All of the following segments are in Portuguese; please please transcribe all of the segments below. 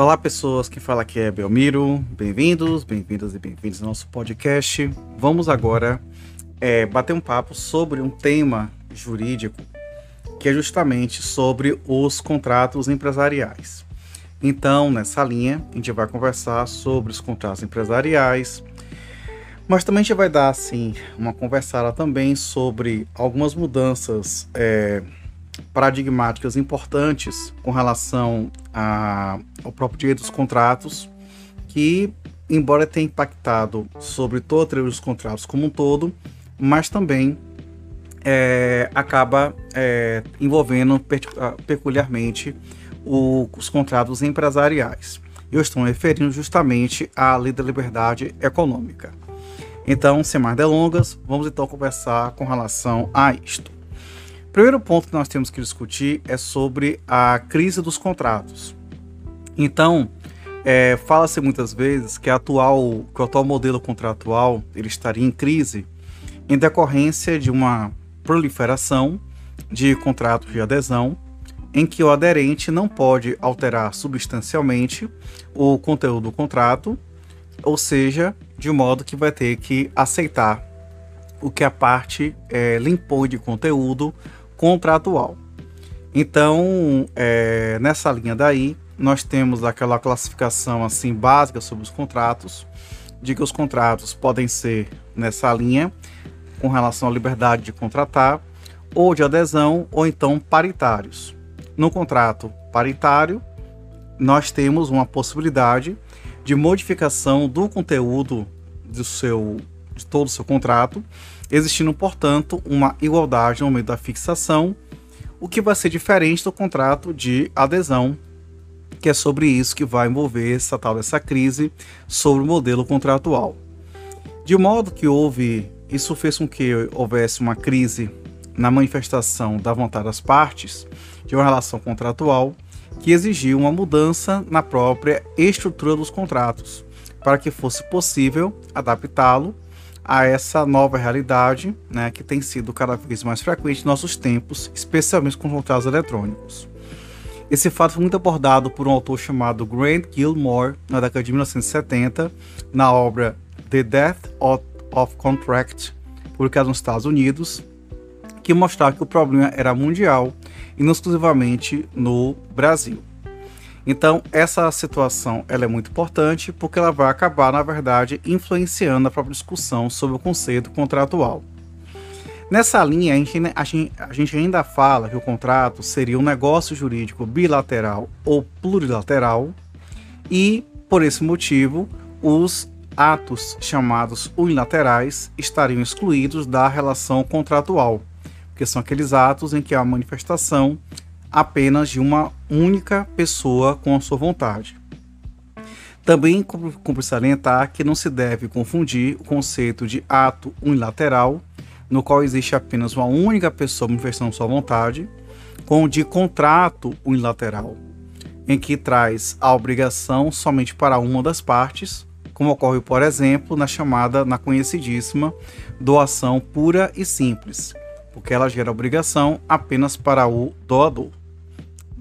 Olá, pessoas. Quem fala aqui é Belmiro. Bem-vindos, bem-vindas e bem-vindos ao nosso podcast. Vamos agora é, bater um papo sobre um tema jurídico que é justamente sobre os contratos empresariais. Então, nessa linha, a gente vai conversar sobre os contratos empresariais, mas também a gente vai dar assim uma conversada também sobre algumas mudanças é, paradigmáticas importantes com relação a, ao próprio direito dos contratos, que, embora tenha impactado sobre todo o direito dos contratos como um todo, mas também é, acaba é, envolvendo peculiarmente o, os contratos empresariais. Eu estou referindo justamente à lei da liberdade econômica. Então, sem mais delongas, vamos então conversar com relação a isto. Primeiro ponto que nós temos que discutir é sobre a crise dos contratos. Então, é, fala-se muitas vezes que, atual, que o atual modelo contratual ele estaria em crise em decorrência de uma proliferação de contratos de adesão em que o aderente não pode alterar substancialmente o conteúdo do contrato, ou seja, de modo que vai ter que aceitar o que a parte é, lhe impõe de conteúdo contratual. Então, é, nessa linha daí, nós temos aquela classificação assim básica sobre os contratos, de que os contratos podem ser nessa linha com relação à liberdade de contratar, ou de adesão, ou então paritários. No contrato paritário, nós temos uma possibilidade de modificação do conteúdo do seu, de todo o seu contrato, existindo, portanto, uma igualdade no momento da fixação, o que vai ser diferente do contrato de adesão, que é sobre isso que vai envolver essa tal dessa crise sobre o modelo contratual. De modo que houve, isso fez com que houvesse uma crise na manifestação da vontade das partes de uma relação contratual que exigiu uma mudança na própria estrutura dos contratos, para que fosse possível adaptá-lo a essa nova realidade, né, que tem sido cada vez mais frequente em nossos tempos, especialmente com contratos eletrônicos. Esse fato foi muito abordado por um autor chamado Grant Gilmore na década de 1970, na obra The Death of, of Contract, publicada nos Estados Unidos, que mostrava que o problema era mundial e não exclusivamente no Brasil. Então, essa situação ela é muito importante porque ela vai acabar, na verdade, influenciando a própria discussão sobre o conceito contratual. Nessa linha, a gente, a, gente, a gente, ainda fala que o contrato seria um negócio jurídico bilateral ou plurilateral, e, por esse motivo, os atos chamados unilaterais estariam excluídos da relação contratual, que são aqueles atos em que há manifestação apenas de uma única pessoa com a sua vontade. Também cumpre salientar que não se deve confundir o conceito de ato unilateral, no qual existe apenas uma única pessoa manifestando sua vontade, com o de contrato unilateral, em que traz a obrigação somente para uma das partes, como ocorre, por exemplo, na chamada, na conhecidíssima doação pura e simples, porque ela gera obrigação apenas para o doador.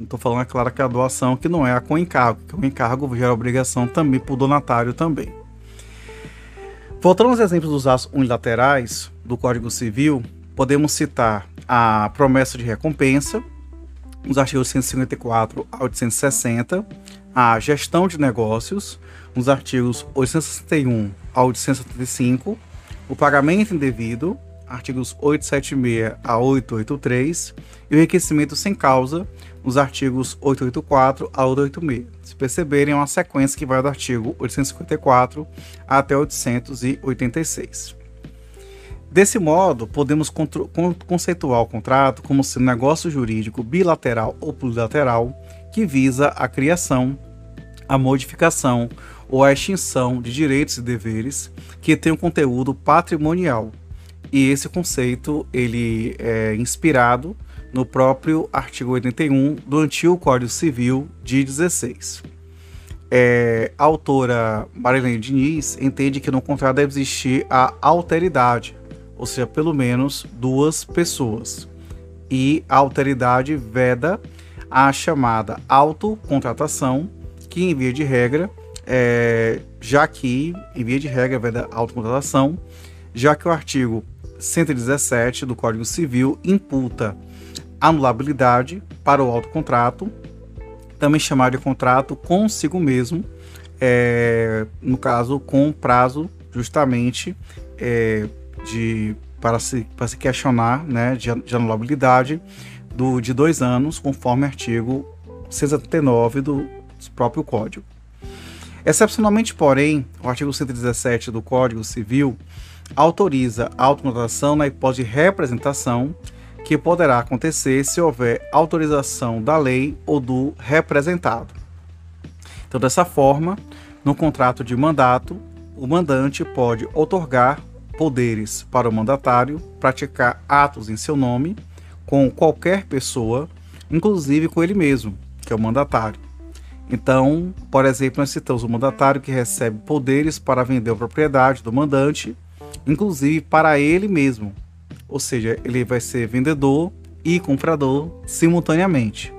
Estou falando, é claro, que a doação que não é a com encargo, que o encargo gera obrigação também para o donatário também. Voltando aos exemplos dos atos unilaterais do Código Civil, podemos citar a promessa de recompensa, os artigos 154 a 860, a gestão de negócios, nos artigos 861 a 875, o pagamento indevido, artigos 876 a 883, e o enriquecimento sem causa, nos artigos 884 a 886. Se perceberem, é uma sequência que vai do artigo 854 até 886. Desse modo, podemos conceituar o contrato como sendo um negócio jurídico bilateral ou plurilateral que visa a criação, a modificação ou a extinção de direitos e deveres que têm um conteúdo patrimonial. E esse conceito ele é inspirado no próprio artigo 81 do antigo Código Civil de 16. É, a autora Marilene Diniz entende que no contrato deve existir a alteridade, ou seja, pelo menos duas pessoas. E a alteridade veda a chamada autocontratação, que em via de regra, é, já que, em via de regra, vai da autocontratação, já que o artigo 117 do Código Civil imputa anulabilidade para o autocontrato, também chamado de contrato consigo mesmo, é, no caso com prazo justamente é, de para se, para se questionar né, de, de anulabilidade do, de dois anos, conforme artigo 69 do próprio Código. Excepcionalmente, porém, o artigo 117 do Código Civil autoriza a autocontratação na hipótese de representação, que poderá acontecer se houver autorização da lei ou do representado. Então, dessa forma, no contrato de mandato, o mandante pode otorgar poderes para o mandatário praticar atos em seu nome com qualquer pessoa, inclusive com ele mesmo, que é o mandatário. Então, por exemplo, nós citamos o mandatário que recebe poderes para vender a propriedade do mandante, inclusive para ele mesmo. Ou seja, ele vai ser vendedor e comprador simultaneamente.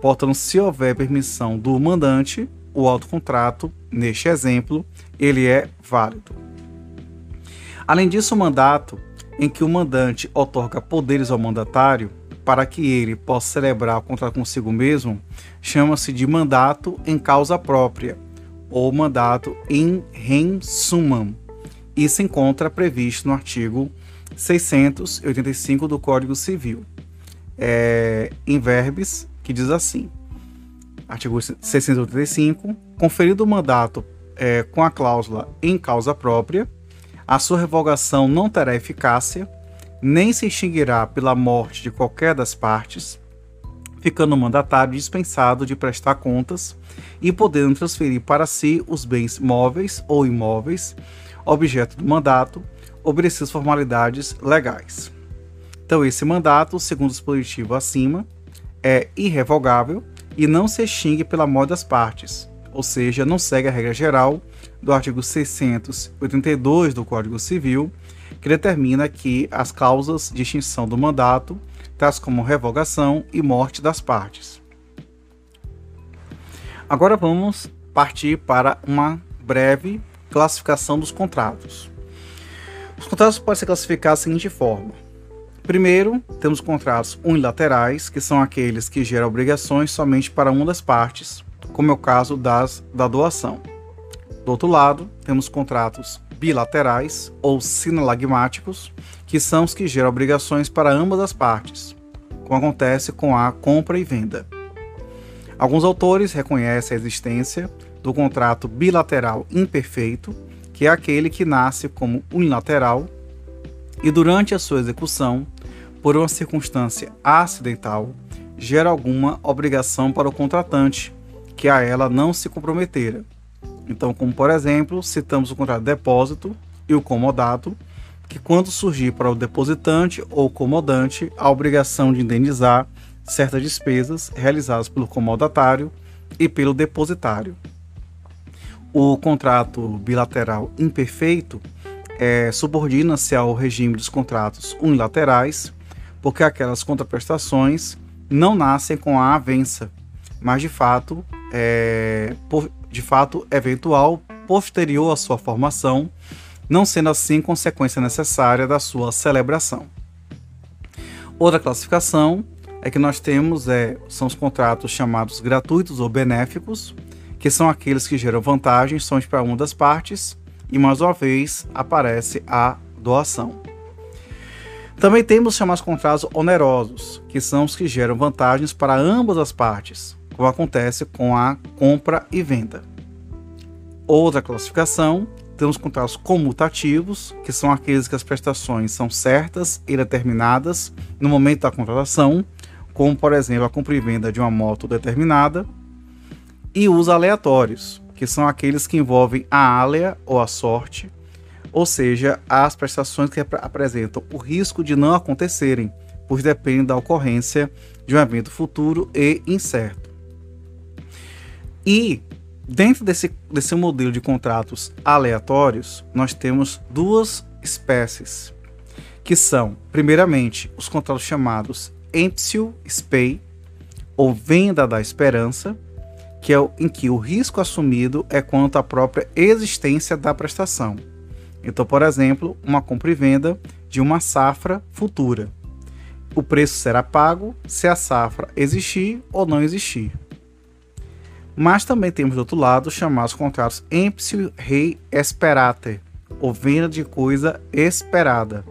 Portanto, se houver permissão do mandante, o autocontrato, neste exemplo, ele é válido. Além disso, o mandato em que o mandante otorga poderes ao mandatário para que ele possa celebrar o contrato consigo mesmo, chama-se de mandato em causa própria ou mandato em rem summam. Isso encontra previsto no artigo 685 do Código Civil, é, em verbes, que diz assim: artigo 685, conferido o mandato é, com a cláusula em causa própria, a sua revogação não terá eficácia nem se extinguirá pela morte de qualquer das partes, ficando o mandatário dispensado de prestar contas e podendo transferir para si os bens móveis ou imóveis, objeto do mandato, obedecidas formalidades legais. Então, esse mandato, segundo o dispositivo acima, é irrevogável e não se extingue pela morte das partes, ou seja, não segue a regra geral do artigo 682 do Código Civil, que determina que as causas de extinção do mandato, tais como revogação e morte das partes. Agora vamos partir para uma breve classificação dos contratos. Os contratos podem ser classificados da seguinte forma: primeiro, temos contratos unilaterais, que são aqueles que geram obrigações somente para uma das partes, como é o caso das da doação. Do outro lado, temos contratos bilaterais ou sinalagmáticos, que são os que geram obrigações para ambas as partes, como acontece com a compra e venda. Alguns autores reconhecem a existência do contrato bilateral imperfeito, que é aquele que nasce como unilateral e durante a sua execução, por uma circunstância acidental, gera alguma obrigação para o contratante, que a ela não se comprometera então, como por exemplo, citamos o contrato de depósito e o comodato, que quando surgir para o depositante ou comodante a obrigação de indenizar certas despesas realizadas pelo comodatário e pelo depositário. O contrato bilateral imperfeito é, subordina-se ao regime dos contratos unilaterais, porque aquelas contraprestações não nascem com a avença, mas de fato, é, por, de fato eventual posterior à sua formação, não sendo assim consequência necessária da sua celebração. Outra classificação é que nós temos é, são os contratos chamados gratuitos ou benéficos, que são aqueles que geram vantagens somente para uma das partes, e mais uma vez aparece a doação. Também temos os chamados contratos onerosos, que são os que geram vantagens para ambas as partes, como acontece com a compra e venda. Outra classificação, temos contratos comutativos, que são aqueles que as prestações são certas e determinadas no momento da contratação, como por exemplo a compra e venda de uma moto determinada, e os aleatórios, que são aqueles que envolvem a área ou a sorte, ou seja, as prestações que apresentam o risco de não acontecerem, pois dependem da ocorrência de um evento futuro e incerto. E dentro desse, desse modelo de contratos aleatórios, nós temos duas espécies, que são, primeiramente, os contratos chamados Emptio Spei, ou Venda da Esperança, que é o, em que o risco assumido é quanto à própria existência da prestação. Então, por exemplo, uma compra e venda de uma safra futura. O preço será pago se a safra existir ou não existir. Mas também temos do outro lado chamados contratos empsio rei esperate, ou venda de coisa esperada,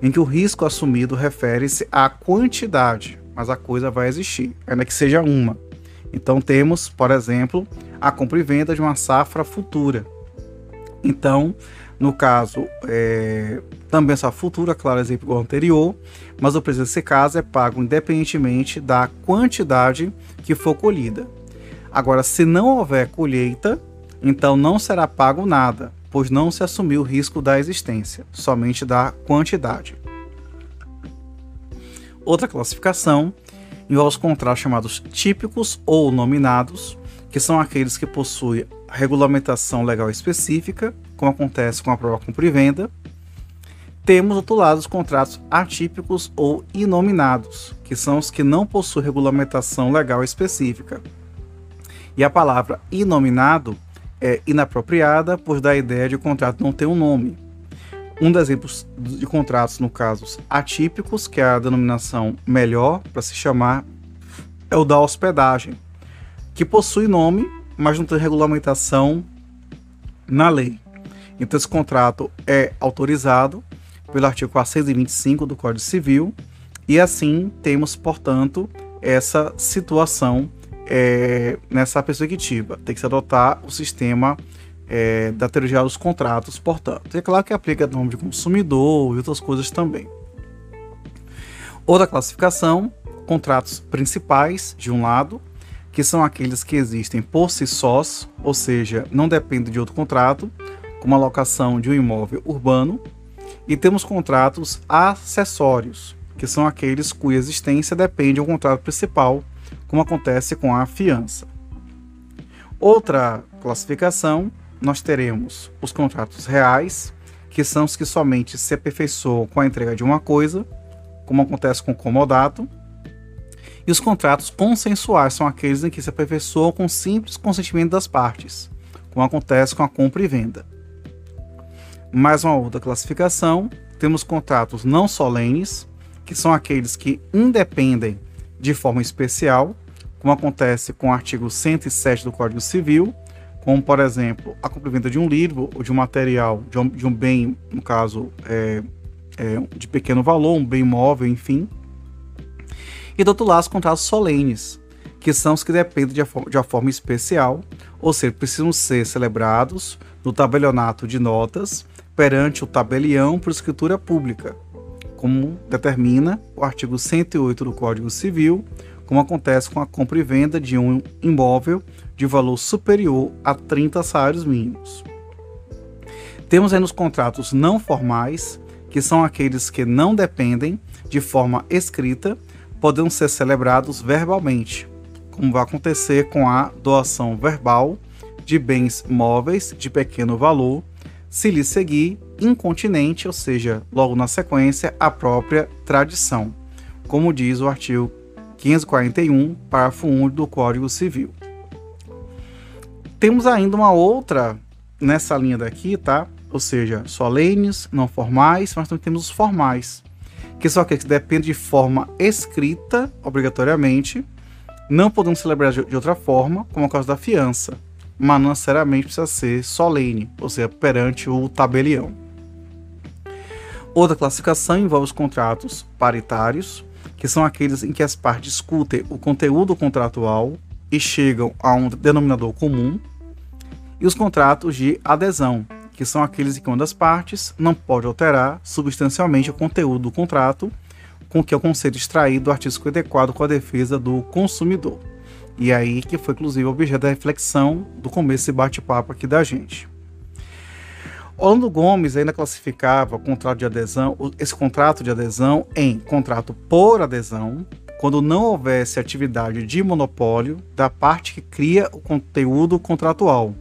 em que o risco assumido refere-se à quantidade, mas a coisa vai existir, ainda que seja uma. Então temos, por exemplo, a compra e venda de uma safra futura. Então, no caso, é, também essa futura, claro, exemplo igual anterior, mas o preço desse caso é pago independentemente da quantidade que for colhida. Agora, se não houver colheita, então não será pago nada, pois não se assumiu o risco da existência, somente da quantidade. Outra classificação envolve os contratos chamados típicos ou nominados, que são aqueles que possuem regulamentação legal específica, como acontece com a prova compra e venda. Temos, do outro lado, os contratos atípicos ou inominados, que são os que não possuem regulamentação legal específica. E a palavra inominado é inapropriada, pois dá a ideia de o contrato não ter um nome. Um dos exemplos de contratos, no caso, atípicos, que é a denominação melhor para se chamar, é o da hospedagem, que possui nome, mas não tem regulamentação na lei. Então, esse contrato é autorizado pelo artigo 425 do Código Civil, e assim temos, portanto, essa situação é, nessa perspectiva. Tem que se adotar o sistema é, da teoria dos contratos, portanto. É claro que aplica nome de consumidor e outras coisas também. Outra classificação, contratos principais, de um lado, que são aqueles que existem por si sós, ou seja, não dependem de outro contrato, como a locação de um imóvel urbano, e temos contratos acessórios, que são aqueles cuja existência depende de um contrato principal, como acontece com a fiança. Outra classificação nós teremos os contratos reais, que são os que somente se aperfeiçoam com a entrega de uma coisa, como acontece com o comodato. E os contratos consensuais são aqueles em que se aperfeiçoam com simples consentimento das partes, como acontece com a compra e venda. Mais uma outra classificação, temos contratos não solenes, que são aqueles que independem de forma especial, como acontece com o artigo 107 do Código Civil, como por exemplo a compra-venda de um livro ou de um material, de um, de um bem, no caso, é, é, de pequeno valor, um bem móvel, enfim. E do outro lado, os contratos solenes, que são os que dependem de, de uma forma especial, ou seja, precisam ser celebrados no tabelionato de notas perante o tabelião por escritura pública, como determina o artigo 108 do Código Civil, como acontece com a compra e venda de um imóvel de valor superior a 30 salários mínimos. Temos aí nos contratos não formais, que são aqueles que não dependem de forma escrita, podem ser celebrados verbalmente, como vai acontecer com a doação verbal de bens móveis de pequeno valor, se lhe seguir incontinente, ou seja, logo na sequência, a própria tradição, como diz o artigo 541, parágrafo 1 do Código Civil. Temos ainda uma outra nessa linha daqui, tá? Ou seja, solenes, não formais, mas também temos os formais, que aqueles que dependem de forma escrita, obrigatoriamente, não podemos celebrar de outra forma, como é o caso da fiança, mas não necessariamente precisa ser solene, ou seja, perante o tabelião. Outra classificação envolve os contratos paritários, que são aqueles em que as partes discutem o conteúdo contratual e chegam a um denominador comum, e os contratos de adesão, que são aqueles em que uma das partes não pode alterar substancialmente o conteúdo do contrato, com que é o conceito extraído do artigo 54 com a defesa do consumidor. E aí que foi inclusive objeto da reflexão do começo desse bate-papo aqui da gente. Orlando Gomes ainda classificava contrato de adesão, esse contrato de adesão em contrato por adesão, quando não houvesse atividade de monopólio da parte que cria o conteúdo contratual,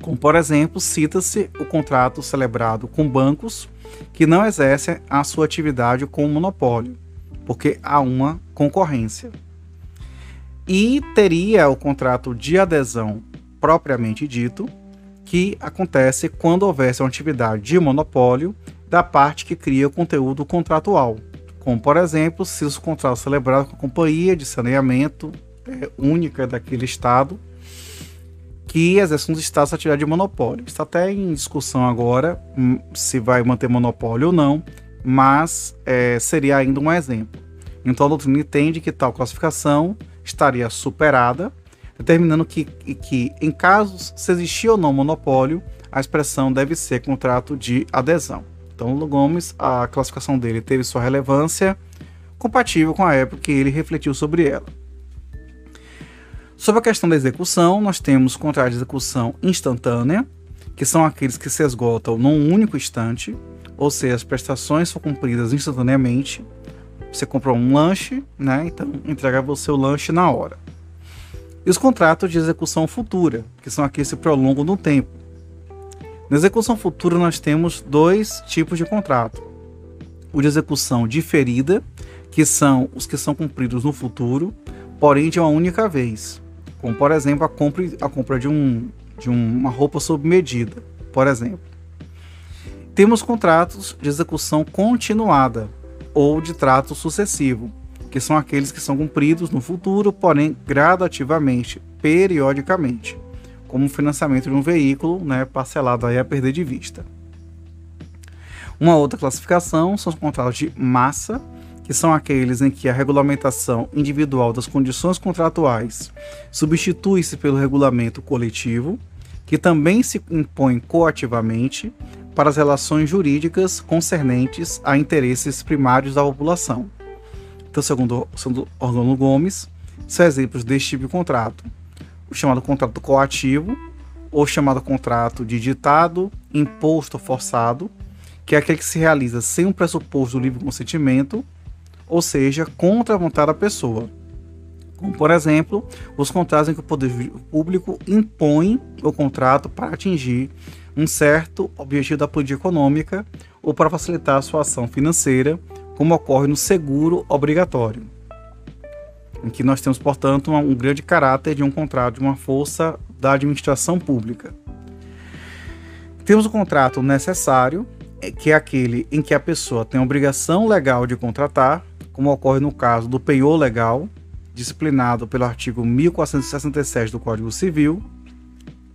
como, por exemplo, cita-se o contrato celebrado com bancos que não exercem a sua atividade com monopólio, porque há uma concorrência. E teria o contrato de adesão propriamente dito, que acontece quando houvesse uma atividade de monopólio da parte que cria o conteúdo contratual, como por exemplo, se os contratos celebrados com a companhia de saneamento é, única daquele estado que exerce um estado de atividade de monopólio. Está até em discussão agora hum, se vai manter monopólio ou não, mas é, seria ainda um exemplo. Então a doutrina entende que tal classificação estaria superada, determinando que, que em casos se existir ou não monopólio, a expressão deve ser contrato de adesão. Então, Lula Gomes, a classificação dele teve sua relevância compatível com a época que ele refletiu sobre ela. Sobre a questão da execução, nós temos contratos de execução instantânea, que são aqueles que se esgotam num único instante, ou seja, as prestações são cumpridas instantaneamente. Você comprou um lanche, né? Então entrega você o lanche na hora. E os contratos de execução futura, que são aqueles que se prolongam no tempo. Na execução futura nós temos dois tipos de contrato. O de execução diferida, que são os que são cumpridos no futuro, porém de uma única vez. Como por exemplo a compra, a compra de, um, de uma roupa sob medida, por exemplo. Temos contratos de execução continuada ou de trato sucessivo, que são aqueles que são cumpridos no futuro, porém gradativamente, periodicamente, como o financiamento de um veículo né, parcelado aí a perder de vista. Uma outra classificação são os contratos de massa, que são aqueles em que a regulamentação individual das condições contratuais substitui-se pelo regulamento coletivo, que também se impõe coativamente, para as relações jurídicas concernentes a interesses primários da população. Então, segundo, segundo Organo Gomes, são exemplos deste tipo de contrato. O chamado contrato coativo, ou chamado contrato de ditado, imposto forçado, que é aquele que se realiza sem um pressuposto do livre consentimento, ou seja, contra a vontade da pessoa. Como, por exemplo, os contratos em que o poder público impõe o contrato para atingir um certo objetivo da política econômica ou para facilitar a sua ação financeira, como ocorre no seguro obrigatório, em que nós temos, portanto, um grande caráter de um contrato de uma força da administração pública. Temos o contrato necessário, é, que é aquele em que a pessoa tem a obrigação legal de contratar, como ocorre no caso do penhor legal, disciplinado pelo artigo 1467 do Código Civil,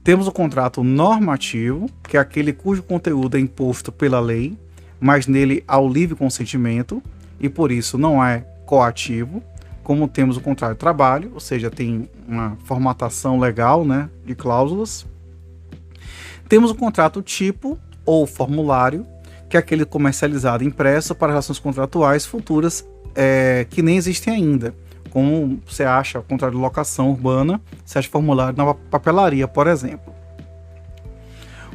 temos o contrato normativo, que é aquele cujo conteúdo é imposto pela lei, mas nele há o livre consentimento e por isso não é coativo, como temos o contrato de trabalho, ou seja, tem uma formatação legal né, de cláusulas. Temos o contrato tipo ou formulário, que é aquele comercializado impresso para relações contratuais futuras é, que nem existem ainda como você acha, ao contrário de locação urbana, você acha formulário na papelaria, por exemplo.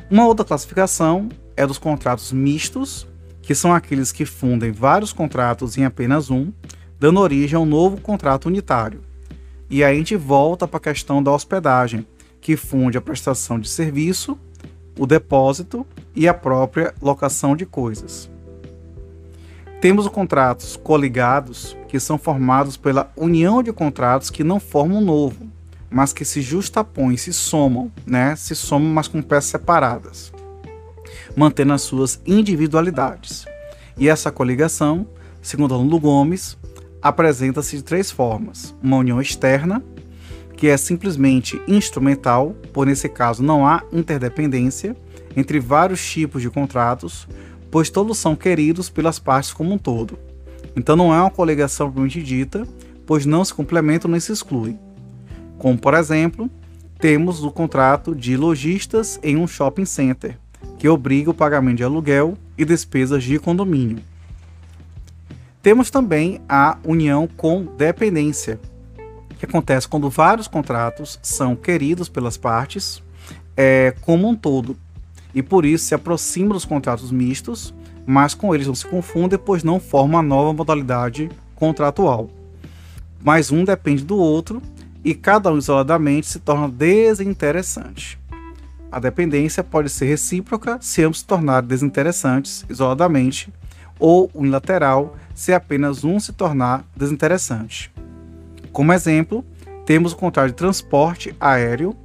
Uma outra classificação é dos contratos mistos, que são aqueles que fundem vários contratos em apenas um, dando origem a um novo contrato unitário. E aí a gente volta para a questão da hospedagem, que funde a prestação de serviço, o depósito e a própria locação de coisas. Temos os contratos coligados, que são formados pela união de contratos que não formam um novo, mas que se justapõem, se somam, né? Se somam, mas com peças separadas, mantendo as suas individualidades. E essa coligação, segundo Aluno Gomes, apresenta-se de três formas: uma união externa, que é simplesmente instrumental, por nesse caso não há interdependência entre vários tipos de contratos, pois todos são queridos pelas partes como um todo. Então não é uma coligação propriamente dita, pois não se complementam nem se excluem. Como, por exemplo, temos o contrato de lojistas em um shopping center, que obriga o pagamento de aluguel e despesas de condomínio. Temos também a união com dependência, que acontece quando vários contratos são queridos pelas partes é, como um todo, e por isso se aproxima dos contratos mistos, mas com eles não se confundem, pois não formam uma nova modalidade contratual. Mas um depende do outro e cada um isoladamente se torna desinteressante. A dependência pode ser recíproca se ambos se tornarem desinteressantes isoladamente, ou unilateral se apenas um se tornar desinteressante. Como exemplo, temos o contrato de transporte aéreo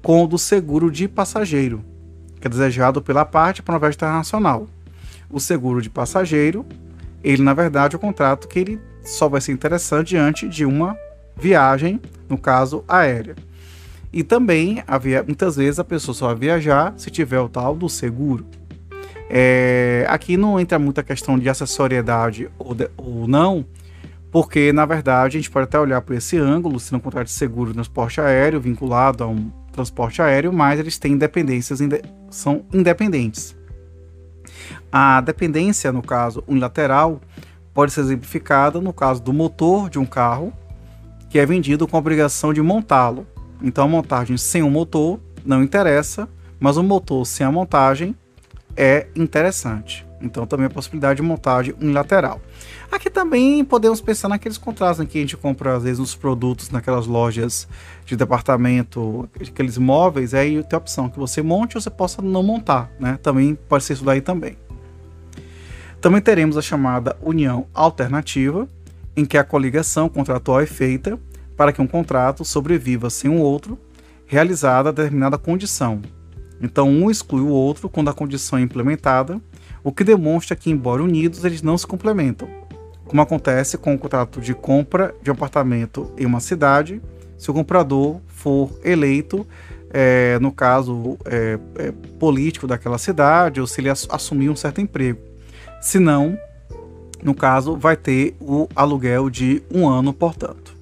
com o do seguro de passageiro, que é desejado pela parte para a viagem internacional. O seguro de passageiro, ele na verdade é o contrato que ele só vai ser interessante diante de uma viagem, no caso aérea. E também, muitas vezes, a pessoa só vai viajar se tiver o tal do seguro. É, aqui não entra muita questão de acessoriedade ou, de, ou não, porque na verdade a gente pode até olhar por esse ângulo, se não contrato de seguro de transporte aéreo vinculado a um transporte aéreo, mas eles têm independências, são independentes. A dependência, no caso unilateral, pode ser exemplificada no caso do motor de um carro, que é vendido com a obrigação de montá-lo. Então a montagem sem o motor não interessa, mas o motor sem a montagem é interessante. Então também a possibilidade de montagem unilateral. Aqui também podemos pensar naqueles contratos em que a gente compra às vezes os produtos naquelas lojas de departamento, aqueles móveis, aí tem a opção que você monte ou você possa não montar, né? Também pode ser isso daí também. Também teremos a chamada união alternativa, em que a coligação contratual é feita para que um contrato sobreviva sem o outro, realizada a determinada condição. Então, um exclui o outro quando a condição é implementada, o que demonstra que, embora unidos, eles não se complementam, como acontece com o contrato de compra de um apartamento em uma cidade, se o comprador for eleito, é, no caso é, é, político daquela cidade, ou se ele assumir um certo emprego. Se não, no caso, vai ter o aluguel de um ano, portanto.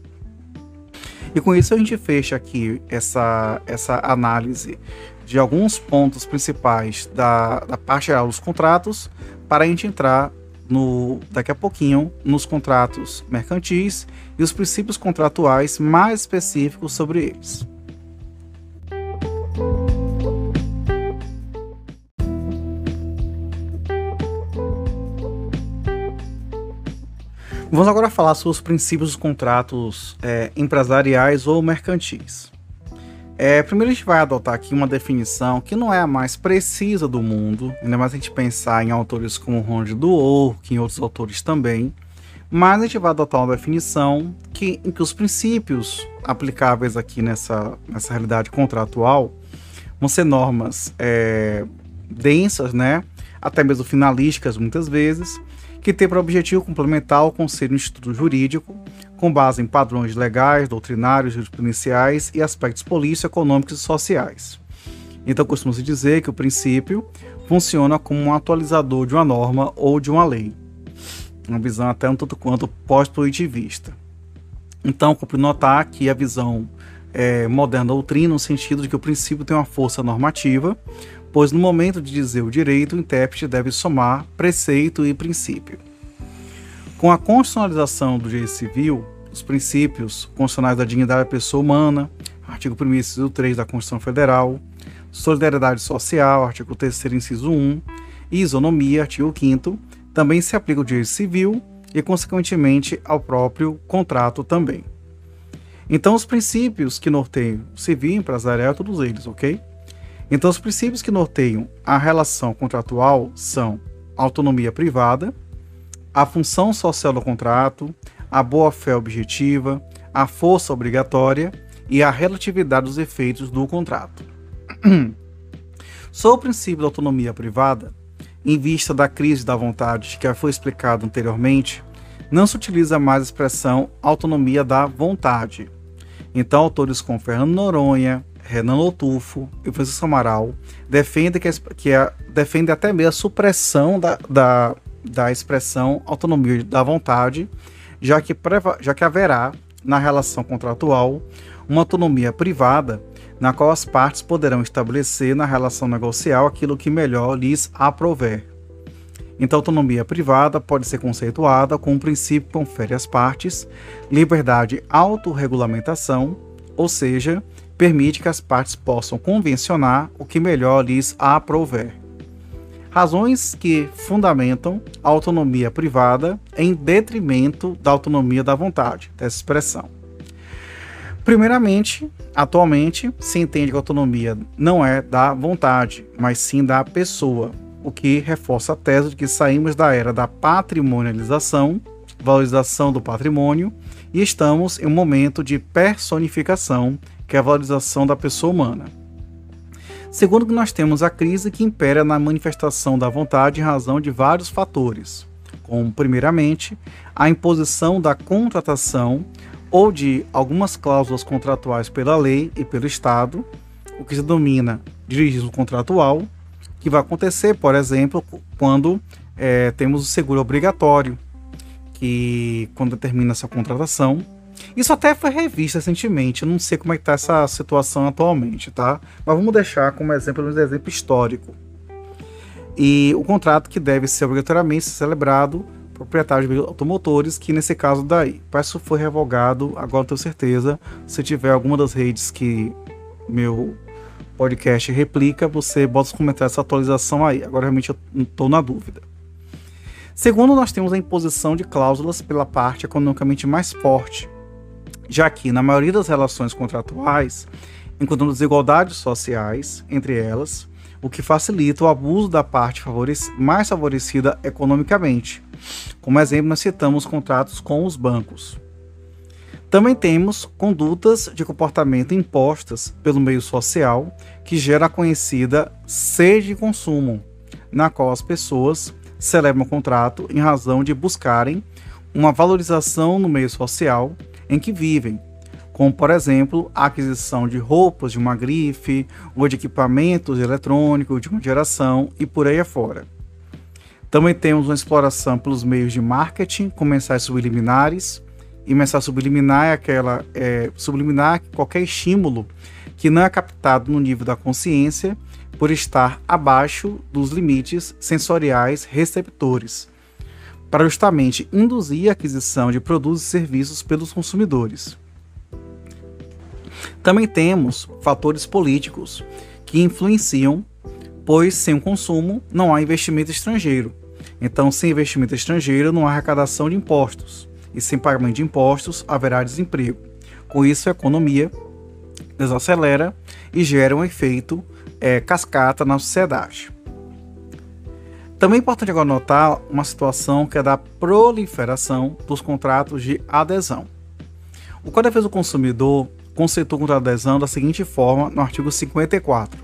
E com isso a gente fecha aqui essa, essa análise de alguns pontos principais da, da parte geral dos contratos para a gente entrar no, daqui a pouquinho nos contratos mercantis e os princípios contratuais mais específicos sobre eles. Vamos agora falar sobre os princípios dos contratos é, empresariais ou mercantis. É, primeiro a gente vai adotar aqui uma definição que não é a mais precisa do mundo, ainda mais a gente pensar em autores como Ronde do que em outros autores também, mas a gente vai adotar uma definição que, em que os princípios aplicáveis aqui nessa, nessa realidade contratual vão ser normas é, densas, né? até mesmo finalísticas muitas vezes, que tem por objetivo complementar o conselho Instituto Jurídico, com base em padrões legais, doutrinários, jurisprudenciais e aspectos políticos, econômicos e sociais. Então, costuma-se dizer que o princípio funciona como um atualizador de uma norma ou de uma lei. Uma visão até um tanto quanto pós-positivista. Então, cumpre notar que a visão é, moderna doutrina, no sentido de que o princípio tem uma força normativa, pois no momento de dizer o direito, o intérprete deve somar preceito e princípio. Com a constitucionalização do direito civil, os princípios constitucionais da dignidade da pessoa humana, artigo 1 inciso 3 da Constituição Federal, solidariedade social, artigo 3 inciso 1, e isonomia, artigo 5 também se aplica ao direito civil e, consequentemente, ao próprio contrato também. Então, os princípios que norteiam o civil e empresarial, todos eles, ok? Então, os princípios que norteiam a relação contratual são autonomia privada, a função social do contrato, a boa-fé objetiva, a força obrigatória e a relatividade dos efeitos do contrato. Sobre o princípio da autonomia privada, em vista da crise da vontade que já foi explicado anteriormente, não se utiliza mais a expressão autonomia da vontade. Então, autores como Fernando Noronha, Renan Lotufo e Francisco Amaral defendem que, que é, defende até mesmo a supressão da, da, da expressão autonomia da vontade, já que, já que haverá, na relação contratual, uma autonomia privada na qual as partes poderão estabelecer na relação negocial aquilo que melhor lhes aprover. Então, a autonomia privada pode ser conceituada como um princípio que confere às partes liberdade de autorregulamentação, ou seja, permite que as partes possam convencionar o que melhor lhes aprouver. Razões que fundamentam a autonomia privada em detrimento da autonomia da vontade, dessa expressão. Primeiramente, atualmente se entende que a autonomia não é da vontade, mas sim da pessoa, o que reforça a tese de que saímos da era da patrimonialização, valorização do patrimônio e estamos em um momento de personificação, que é a valorização da pessoa humana. Segundo que nós temos a crise que impera na manifestação da vontade em razão de vários fatores, como primeiramente a imposição da contratação ou de algumas cláusulas contratuais pela lei e pelo Estado, o que se denomina dirigismo contratual, que vai acontecer, por exemplo, quando é, temos o seguro obrigatório, que quando determina essa contratação. Isso até foi revisto recentemente, eu não sei como é que está essa situação atualmente, tá? Mas vamos deixar como exemplo um exemplo histórico. E o contrato que deve ser obrigatoriamente celebrado proprietários de automotores, que nesse caso daí, isso foi revogado, agora tenho certeza, se tiver alguma das redes que meu podcast replica, você bota os comentários essa atualização aí. Agora realmente eu estou na dúvida. Segundo, nós temos a imposição de cláusulas pela parte economicamente mais forte, já que na maioria das relações contratuais encontramos desigualdades sociais entre elas, o que facilita o abuso da parte mais favorecida economicamente. Como exemplo, nós citamos contratos com os bancos. Também temos condutas de comportamento impostas pelo meio social que gera a conhecida sede de consumo, na qual as pessoas celebram o contrato em razão de buscarem uma valorização no meio social em que vivem, como por exemplo a aquisição de roupas de uma grife ou de equipamentos eletrônicos de uma geração e por aí afora. Também temos uma exploração pelos meios de marketing com mensagens subliminares, e mensagem subliminar é aquela é, subliminar qualquer estímulo que não é captado no nível da consciência por estar abaixo dos limites sensoriais receptores, para justamente induzir a aquisição de produtos e serviços pelos consumidores. Também temos fatores políticos que influenciam, pois sem o consumo não há investimento estrangeiro. Então, sem investimento estrangeiro não há arrecadação de impostos e sem pagamento de impostos haverá desemprego. Com isso, a economia desacelera e gera um efeito é, cascata na sociedade. Também é importante agora notar uma situação que é da proliferação dos contratos de adesão. O Código de Defesa do Consumidor conceitou o contrato de adesão da seguinte forma no artigo 54.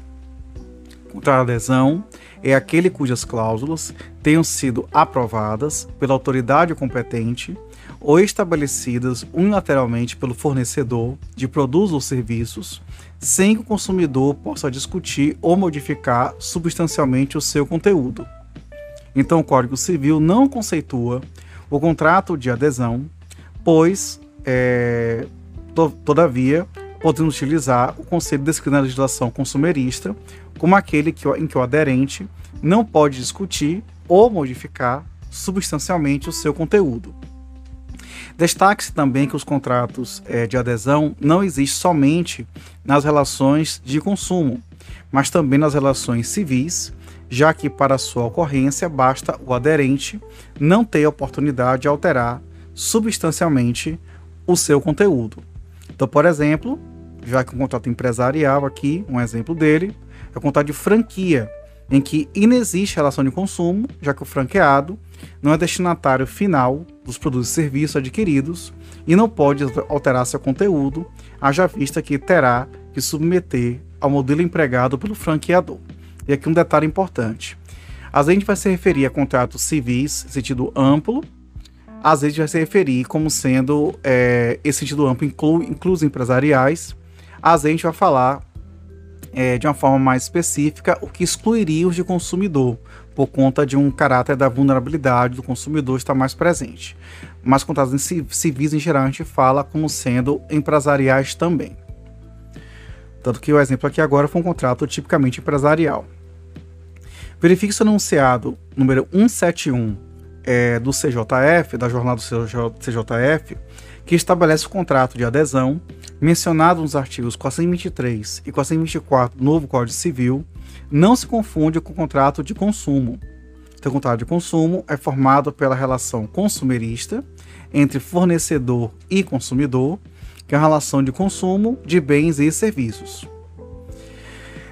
O contrato de adesão é aquele cujas cláusulas tenham sido aprovadas pela autoridade competente ou estabelecidas unilateralmente pelo fornecedor de produtos ou serviços, sem que o consumidor possa discutir ou modificar substancialmente o seu conteúdo. Então, o Código Civil não conceitua o contrato de adesão, pois, é, to, todavia, podemos utilizar o conceito descrito na legislação consumerista como aquele que, em que o aderente não pode discutir ou modificar substancialmente o seu conteúdo. Destaque-se também que os contratos é, de adesão não existem somente nas relações de consumo, mas também nas relações civis, já que para sua ocorrência basta o aderente não ter a oportunidade de alterar substancialmente o seu conteúdo. Então, por exemplo, já que o contrato empresarial aqui, um exemplo dele, é o contrato de franquia, em que inexiste relação de consumo, já que o franqueado não é destinatário final dos produtos e serviços adquiridos e não pode alterar seu conteúdo, haja vista que terá que submeter ao modelo empregado pelo franqueador. E aqui um detalhe importante. Às vezes a gente vai se referir a contratos civis sentido amplo, às vezes vai se referir como sendo é, esse sentido amplo inclui os empresariais, às vezes a gente vai falar é, de uma forma mais específica o que excluiria os de consumidor, por conta de um caráter da vulnerabilidade do consumidor estar mais presente. Mas contratos civis em geral a gente fala como sendo empresariais também. Tanto que o exemplo aqui agora foi um contrato tipicamente empresarial. Verifique se o enunciado número 171 é, do CJF, da jornada do CJF, que estabelece o contrato de adesão, mencionado nos artigos 423 e 424 do novo Código Civil, não se confunde com o contrato de consumo. Então, o contrato de consumo é formado pela relação consumerista entre fornecedor e consumidor, que é a relação de consumo de bens e serviços.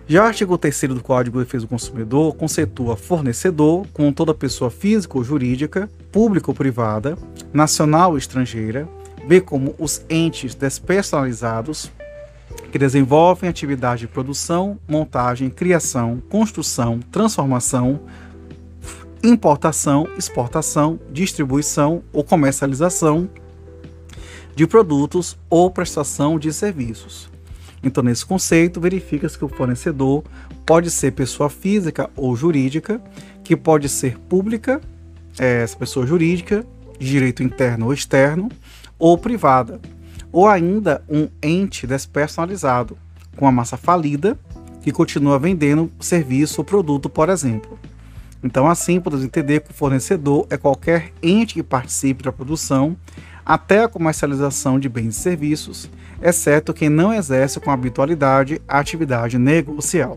Já o artigo 3 do Código de Defesa do Consumidor conceitua fornecedor como toda pessoa física ou jurídica, pública ou privada, nacional ou estrangeira, bem como os entes despersonalizados, que desenvolvem atividade de produção, montagem, criação, construção, transformação, importação, exportação, distribuição ou comercialização de produtos ou prestação de serviços. Então, nesse conceito, verifica-se que o fornecedor pode ser pessoa física ou jurídica, que pode ser pública, é, essa pessoa jurídica, de direito interno ou externo, ou privada, ou ainda um ente despersonalizado, com a massa falida, que continua vendendo serviço ou produto, por exemplo. Então, assim, podemos entender que o fornecedor é qualquer ente que participe da produção até a comercialização de bens e serviços, exceto quem não exerce com habitualidade a atividade negocial.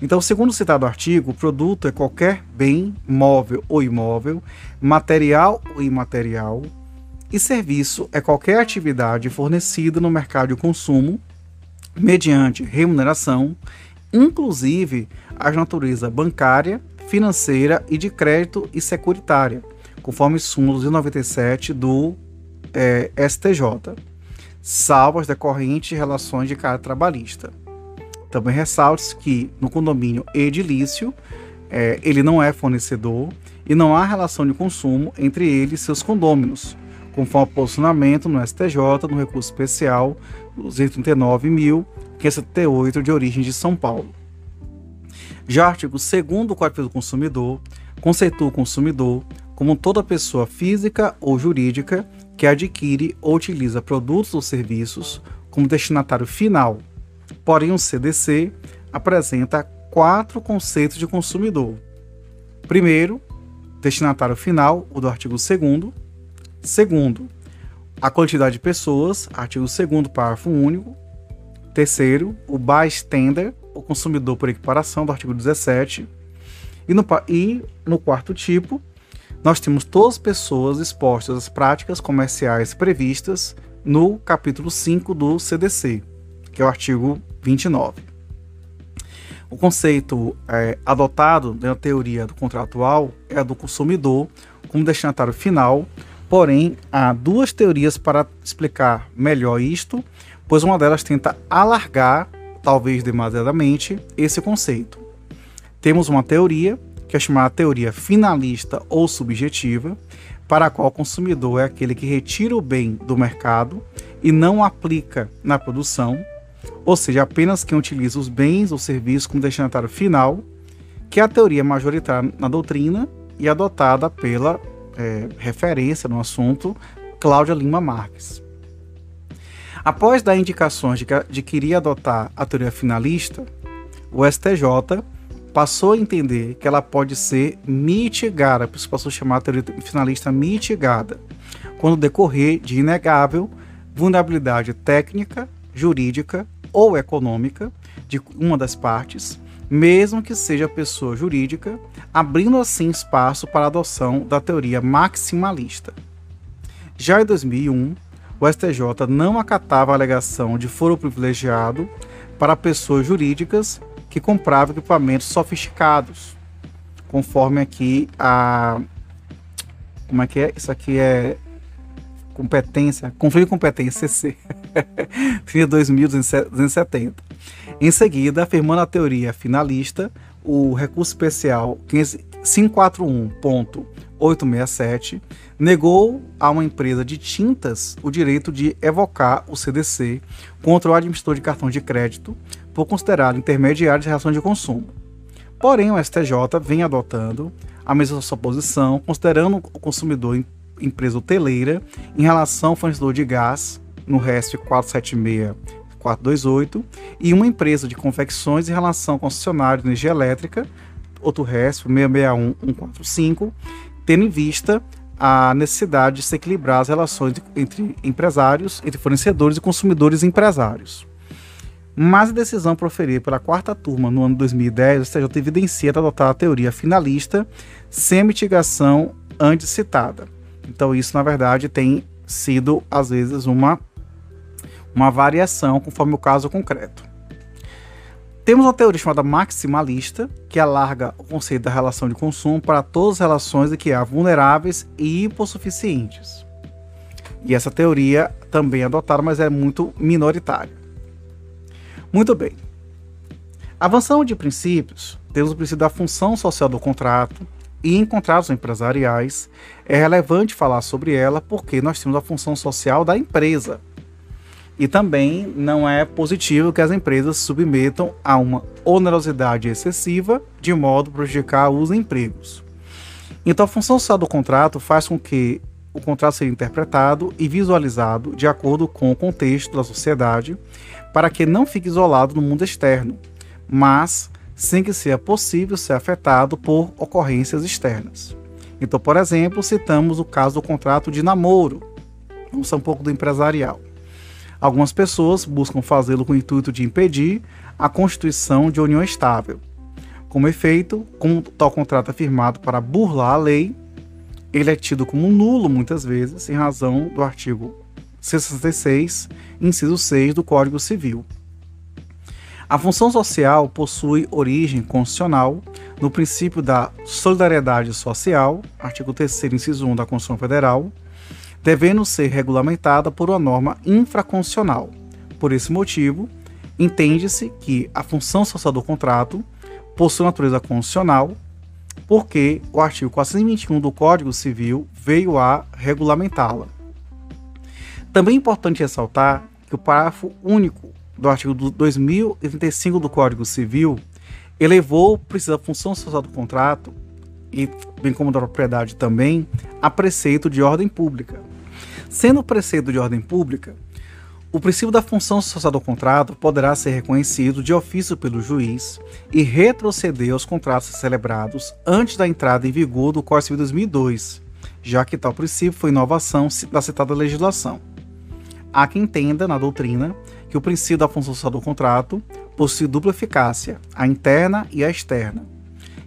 Então, segundo o citado artigo, o produto é qualquer bem, móvel ou imóvel, material ou imaterial, e serviço é qualquer atividade fornecida no mercado de consumo mediante remuneração, inclusive a natureza bancária, financeira e de crédito e securitária, conforme súmula 297 do é, STJ, salvo as decorrentes de relações de caráter trabalhista. Também ressalte que no condomínio edilício é, ele não é fornecedor e não há relação de consumo entre ele e seus condôminos, conforme o posicionamento no STJ no recurso especial 239.578 de origem de São Paulo. Já o artigo 2 do Código do Consumidor conceitua o consumidor como toda pessoa física ou jurídica que adquire ou utiliza produtos ou serviços como destinatário final. Porém, o CDC apresenta quatro conceitos de consumidor. Primeiro, destinatário final, o do artigo 2 Segundo, a quantidade de pessoas, artigo 2 parágrafo único. Terceiro, o bystander, o consumidor por equiparação, do artigo 17. E no, e no quarto tipo, nós temos todas as pessoas expostas às práticas comerciais previstas no capítulo 5 do CDC, que é o artigo 29. O conceito é, adotado na teoria do contratual é a do consumidor como destinatário final, Porém, há duas teorias para explicar melhor isto, pois uma delas tenta alargar, talvez demasiadamente, esse conceito. Temos uma teoria, que é chamada teoria finalista ou subjetiva, para a qual o consumidor é aquele que retira o bem do mercado e não aplica na produção, ou seja, apenas quem utiliza os bens ou serviços como destinatário final, que é a teoria majoritária na doutrina e adotada pela é, referência no assunto, Cláudia Lima Marques. Após dar indicações de que, de que iria adotar a teoria finalista, o STJ passou a entender que ela pode ser mitigada, por isso passou a chamar a teoria finalista mitigada, quando decorrer de inegável vulnerabilidade técnica, jurídica ou econômica de uma das partes, mesmo que seja pessoa jurídica, abrindo assim espaço para a adoção da teoria maximalista. Já em 2001, o STJ não acatava a alegação de foro privilegiado para pessoas jurídicas que compravam equipamentos sofisticados, conforme aqui a como é que é? Isso aqui é competência, conflito de competência CC, 32.270. Em seguida, afirmando a teoria finalista, o recurso especial 541.867 negou a uma empresa de tintas o direito de evocar o CDC contra o administrador de cartão de crédito por considerado intermediário de relação de consumo. Porém, o STJ vem adotando a mesma sua posição, considerando o consumidor empresa hoteleira em relação ao fornecedor de gás no RESP 476 428 e uma empresa de confecções em relação ao concessionário de energia elétrica, outro RESP 661 145, tendo em vista a necessidade de se equilibrar as relações entre empresários, entre fornecedores e consumidores empresários. Mas a decisão proferida pela quarta turma no ano 2010, o evidencia adotar a teoria finalista sem mitigação antes citada. Então isso, na verdade, tem sido, às vezes, uma, uma variação conforme o caso concreto. Temos uma teoria chamada maximalista, que alarga o conceito da relação de consumo para todas as relações em que há vulneráveis e hipossuficientes. E essa teoria também é adotada, mas é muito minoritária. Muito bem. Avançando de princípios, temos o princípio da função social do contrato, e em contratos empresariais, é relevante falar sobre ela porque nós temos a função social da empresa. E também não é positivo que as empresas submetam a uma onerosidade excessiva de modo a prejudicar os empregos. Então, a função social do contrato faz com que o contrato seja interpretado e visualizado de acordo com o contexto da sociedade, para que não fique isolado no mundo externo, mas sem que seja possível ser afetado por ocorrências externas. Então, por exemplo, citamos o caso do contrato de namoro. Vamos um pouco do empresarial. Algumas pessoas buscam fazê-lo com o intuito de impedir a constituição de união estável. Como efeito, como tal contrato é firmado para burlar a lei, ele é tido como nulo muitas vezes em razão do artigo 66, inciso 6 do Código Civil. A função social possui origem constitucional no princípio da solidariedade social, artigo 3 inciso 1 da Constituição Federal, devendo ser regulamentada por uma norma infraconstitucional. Por esse motivo, entende-se que a função social do contrato possui natureza constitucional, porque o artigo 421 do Código Civil veio a regulamentá-la. Também é importante ressaltar que o parágrafo único do artigo 2035 do Código Civil elevou o da função social do contrato e bem como da propriedade também a preceito de ordem pública. Sendo preceito de ordem pública, o princípio da função social do contrato poderá ser reconhecido de ofício pelo juiz e retroceder aos contratos celebrados antes da entrada em vigor do Código Civil 2002, já que tal princípio foi inovação da citada legislação. Há quem entenda na doutrina que o princípio da função social do contrato possui dupla eficácia, a interna e a externa.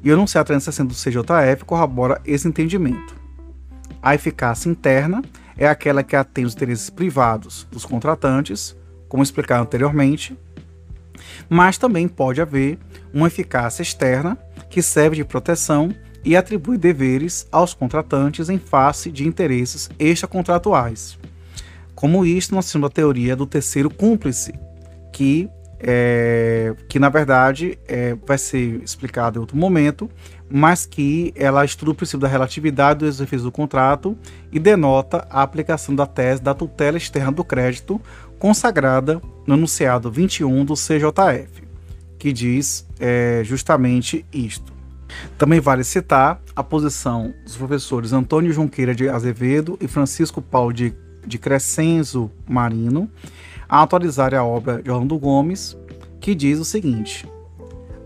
E o enunciado 360 do CJF corrobora esse entendimento. A eficácia interna é aquela que atende os interesses privados dos contratantes, como explicado anteriormente, mas também pode haver uma eficácia externa que serve de proteção e atribui deveres aos contratantes em face de interesses extracontratuais. Como isto, nós temos a teoria do terceiro cúmplice, que, é, que na verdade é, vai ser explicado em outro momento, mas que ela estuda o princípio da relatividade dos efeitos do contrato e denota a aplicação da tese da tutela externa do crédito, consagrada no enunciado 21 do CJF, que diz é, justamente isto. Também vale citar a posição dos professores Antônio Junqueira de Azevedo e Francisco Paulo de de Crescenzo Marino a atualizar a obra de Orlando Gomes, que diz o seguinte: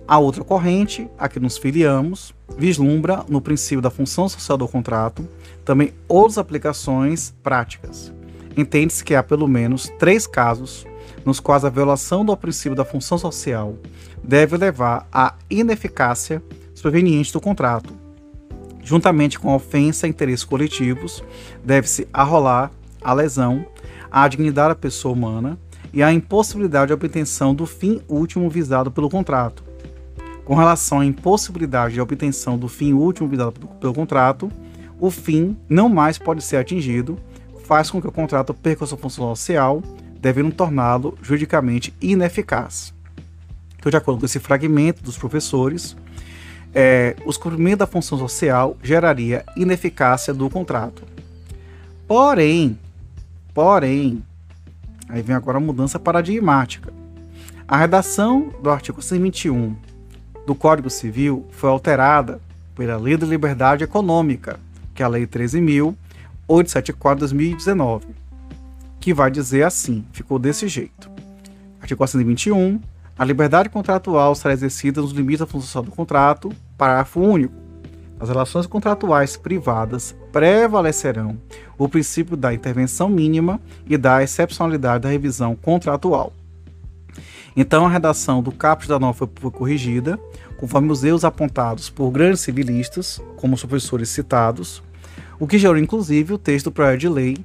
a outra corrente, a que nos filiamos, vislumbra no princípio da função social do contrato também outras aplicações práticas. Entende-se que há pelo menos três casos nos quais a violação do princípio da função social deve levar à ineficácia proveniente do contrato. Juntamente com a ofensa a interesses coletivos, deve-se arrolar a lesão, a dignidade da pessoa humana e a impossibilidade de obtenção do fim último visado pelo contrato. Com relação à impossibilidade de obtenção do fim último visado pelo contrato, o fim não mais pode ser atingido, faz com que o contrato perca sua função social, devendo torná-lo juridicamente ineficaz. Então, de acordo com esse fragmento dos professores, é, o cumprimento da função social geraria ineficácia do contrato. Porém, Porém, aí vem agora a mudança paradigmática. A redação do artigo 121 do Código Civil foi alterada pela Lei da Liberdade Econômica, que é a Lei 13.874 de 2019, que vai dizer assim, ficou desse jeito. Artigo 121. A liberdade contratual será exercida nos limites da função do contrato, parágrafo único. As relações contratuais privadas prevalecerão o princípio da intervenção mínima e da excepcionalidade da revisão contratual. Então, a redação do caput da norma foi corrigida, conforme os erros apontados por grandes civilistas, como os professores citados, o que gerou inclusive o texto do projeto de lei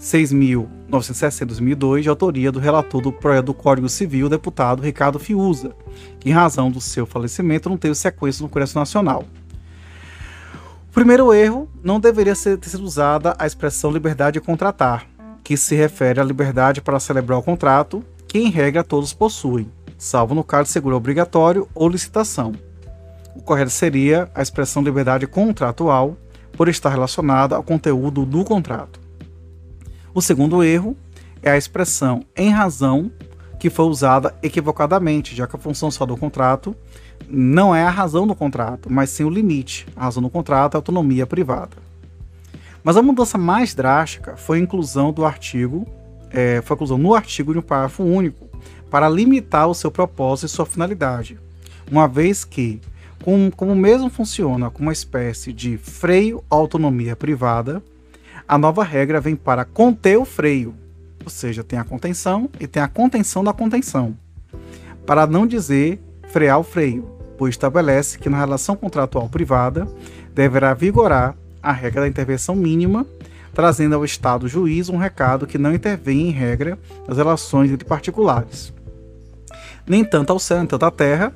6.960-2002, de autoria do relator do projeto do Código Civil, deputado Ricardo Fiuza, que, em razão do seu falecimento, não teve sequência no Congresso Nacional. Primeiro erro, não deveria ser, ter sido usada a expressão liberdade de contratar, que se refere à liberdade para celebrar o contrato, que em regra todos possuem, salvo no caso de seguro obrigatório ou licitação. O correto seria a expressão liberdade contratual, por estar relacionada ao conteúdo do contrato. O segundo erro é a expressão em razão, que foi usada equivocadamente, já que a função só do contrato não é a razão do contrato, mas sim o limite. A razão do contrato é a autonomia privada. Mas a mudança mais drástica foi a inclusão do artigo, é, foi a inclusão no artigo de um parágrafo único, para limitar o seu propósito e sua finalidade, uma vez que, como, como mesmo funciona como uma espécie de freio à autonomia privada, a nova regra vem para conter o freio, ou seja, tem a contenção e tem a contenção da contenção, para não dizer frear o freio, pois estabelece que na relação contratual privada deverá vigorar a regra da intervenção mínima, trazendo ao Estado juiz um recado que não intervém em regra nas relações entre particulares. Nem tanto ao céu, nem tanto à terra,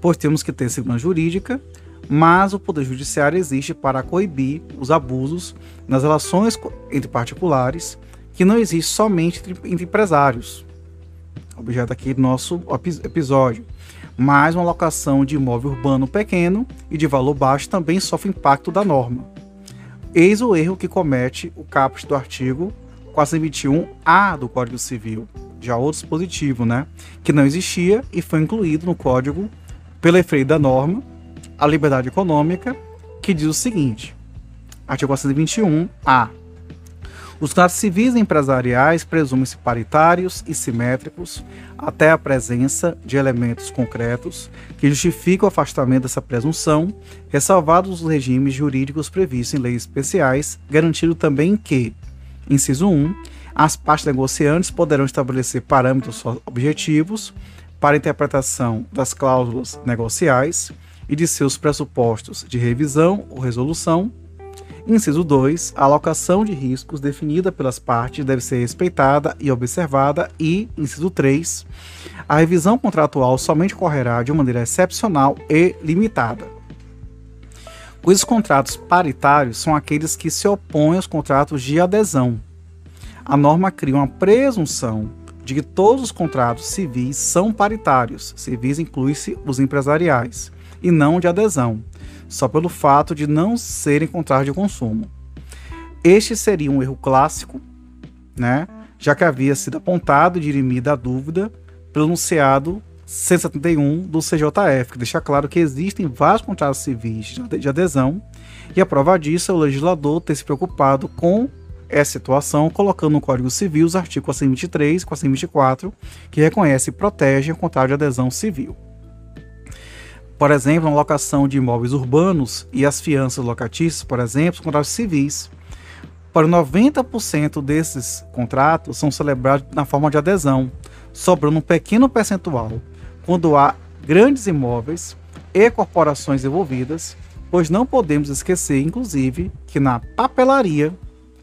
pois temos que ter segurança jurídica, mas o Poder Judiciário existe para coibir os abusos nas relações entre particulares, que não existe somente entre, empresários, objeto aqui do nosso episódio, mas uma locação de imóvel urbano pequeno e de valor baixo também sofre impacto da norma. Eis o erro que comete o caput do artigo 421-A do Código Civil, já outro dispositivo, né, que não existia e foi incluído no Código pelo efeito da norma, a liberdade econômica, que diz o seguinte: artigo 421-A. Os contratos civis e empresariais presumem-se paritários e simétricos até a presença de elementos concretos que justificam o afastamento dessa presunção, ressalvados os regimes jurídicos previstos em leis especiais, garantindo também que, inciso 1, as partes negociantes poderão estabelecer parâmetros objetivos para interpretação das cláusulas negociais e de seus pressupostos de revisão ou resolução, Inciso 2. A alocação de riscos definida pelas partes deve ser respeitada e observada. E, inciso 3. A revisão contratual somente ocorrerá de maneira excepcional e limitada. Os contratos paritários são aqueles que se opõem aos contratos de adesão. A norma cria uma presunção de que todos os contratos civis são paritários, civis inclui-se os empresariais, e não de adesão só pelo fato de não serem contratos de consumo. Este seria um erro clássico, né? já que havia sido apontado e dirimida a dúvida pelo enunciado 171 do CJF, que deixa claro que existem vários contratos civis de adesão, e a prova disso é o legislador ter se preocupado com essa situação, colocando no Código Civil os artigos 423 e 424, que reconhecem e protegem o contrato de adesão civil. Por exemplo, a locação de imóveis urbanos e as fianças locatícias, por exemplo, contratos civis. Para 90% desses contratos são celebrados na forma de adesão, sobrando um pequeno percentual quando há grandes imóveis e corporações envolvidas, pois não podemos esquecer, inclusive, que na papelaria,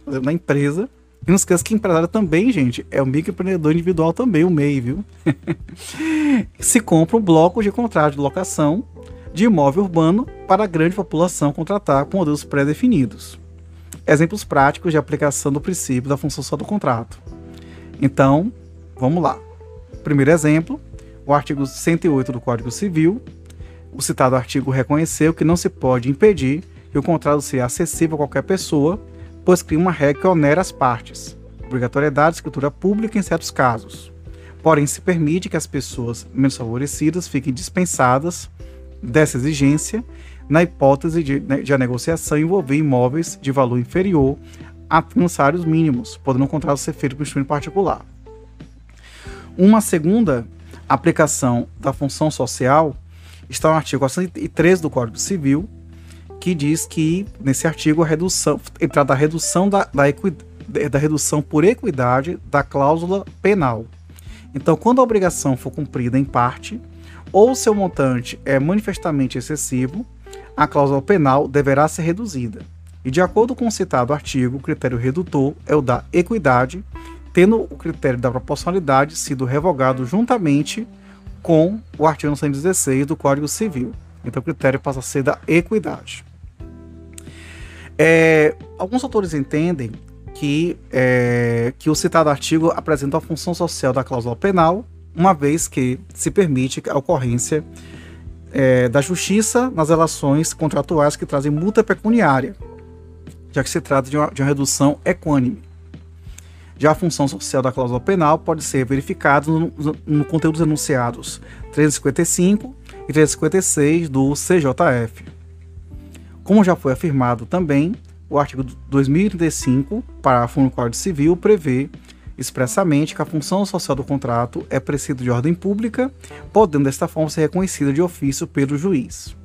na empresa, e não esqueça que empresário também, gente, é o microempreendedor individual também, o MEI, viu? Se compra um bloco de contrato de locação de imóvel urbano para a grande população contratar com modelos pré-definidos. Exemplos práticos de aplicação do princípio da função só do contrato. Então, vamos lá. Primeiro exemplo, o artigo 108 do Código Civil. O citado artigo reconheceu que não se pode impedir que o contrato seja acessível a qualquer pessoa pois cria uma regra que onera as partes, obrigatoriedade de escritura pública em certos casos. Porém, se permite que as pessoas menos favorecidas fiquem dispensadas dessa exigência na hipótese de, né, de a negociação envolver imóveis de valor inferior a financiários mínimos, podendo o contrato ser feito por instrumento particular. Uma segunda aplicação da função social está no artigo 413 do Código Civil, que diz que nesse artigo a redução entrar da redução da, da, equi, da redução por equidade da cláusula penal. Então, quando a obrigação for cumprida em parte ou seu montante é manifestamente excessivo, a cláusula penal deverá ser reduzida. E de acordo com o citado artigo, o critério redutor é o da equidade, tendo o critério da proporcionalidade sido revogado juntamente com o artigo 116 do Código Civil. Então o critério passa a ser da equidade. É, alguns autores entendem que, é, que o citado artigo apresenta a função social da cláusula penal, uma vez que se permite a ocorrência é, da justiça nas relações contratuais que trazem multa pecuniária, já que se trata de uma, de uma redução equânime. Já a função social da cláusula penal pode ser verificada no, no conteúdo dos enunciados 355 e 356 do CJF. Como já foi afirmado também, o artigo 2035, parágrafo 1 do Código Civil, prevê expressamente que a função social do contrato é preceito de ordem pública, podendo desta forma ser reconhecida de ofício pelo juiz.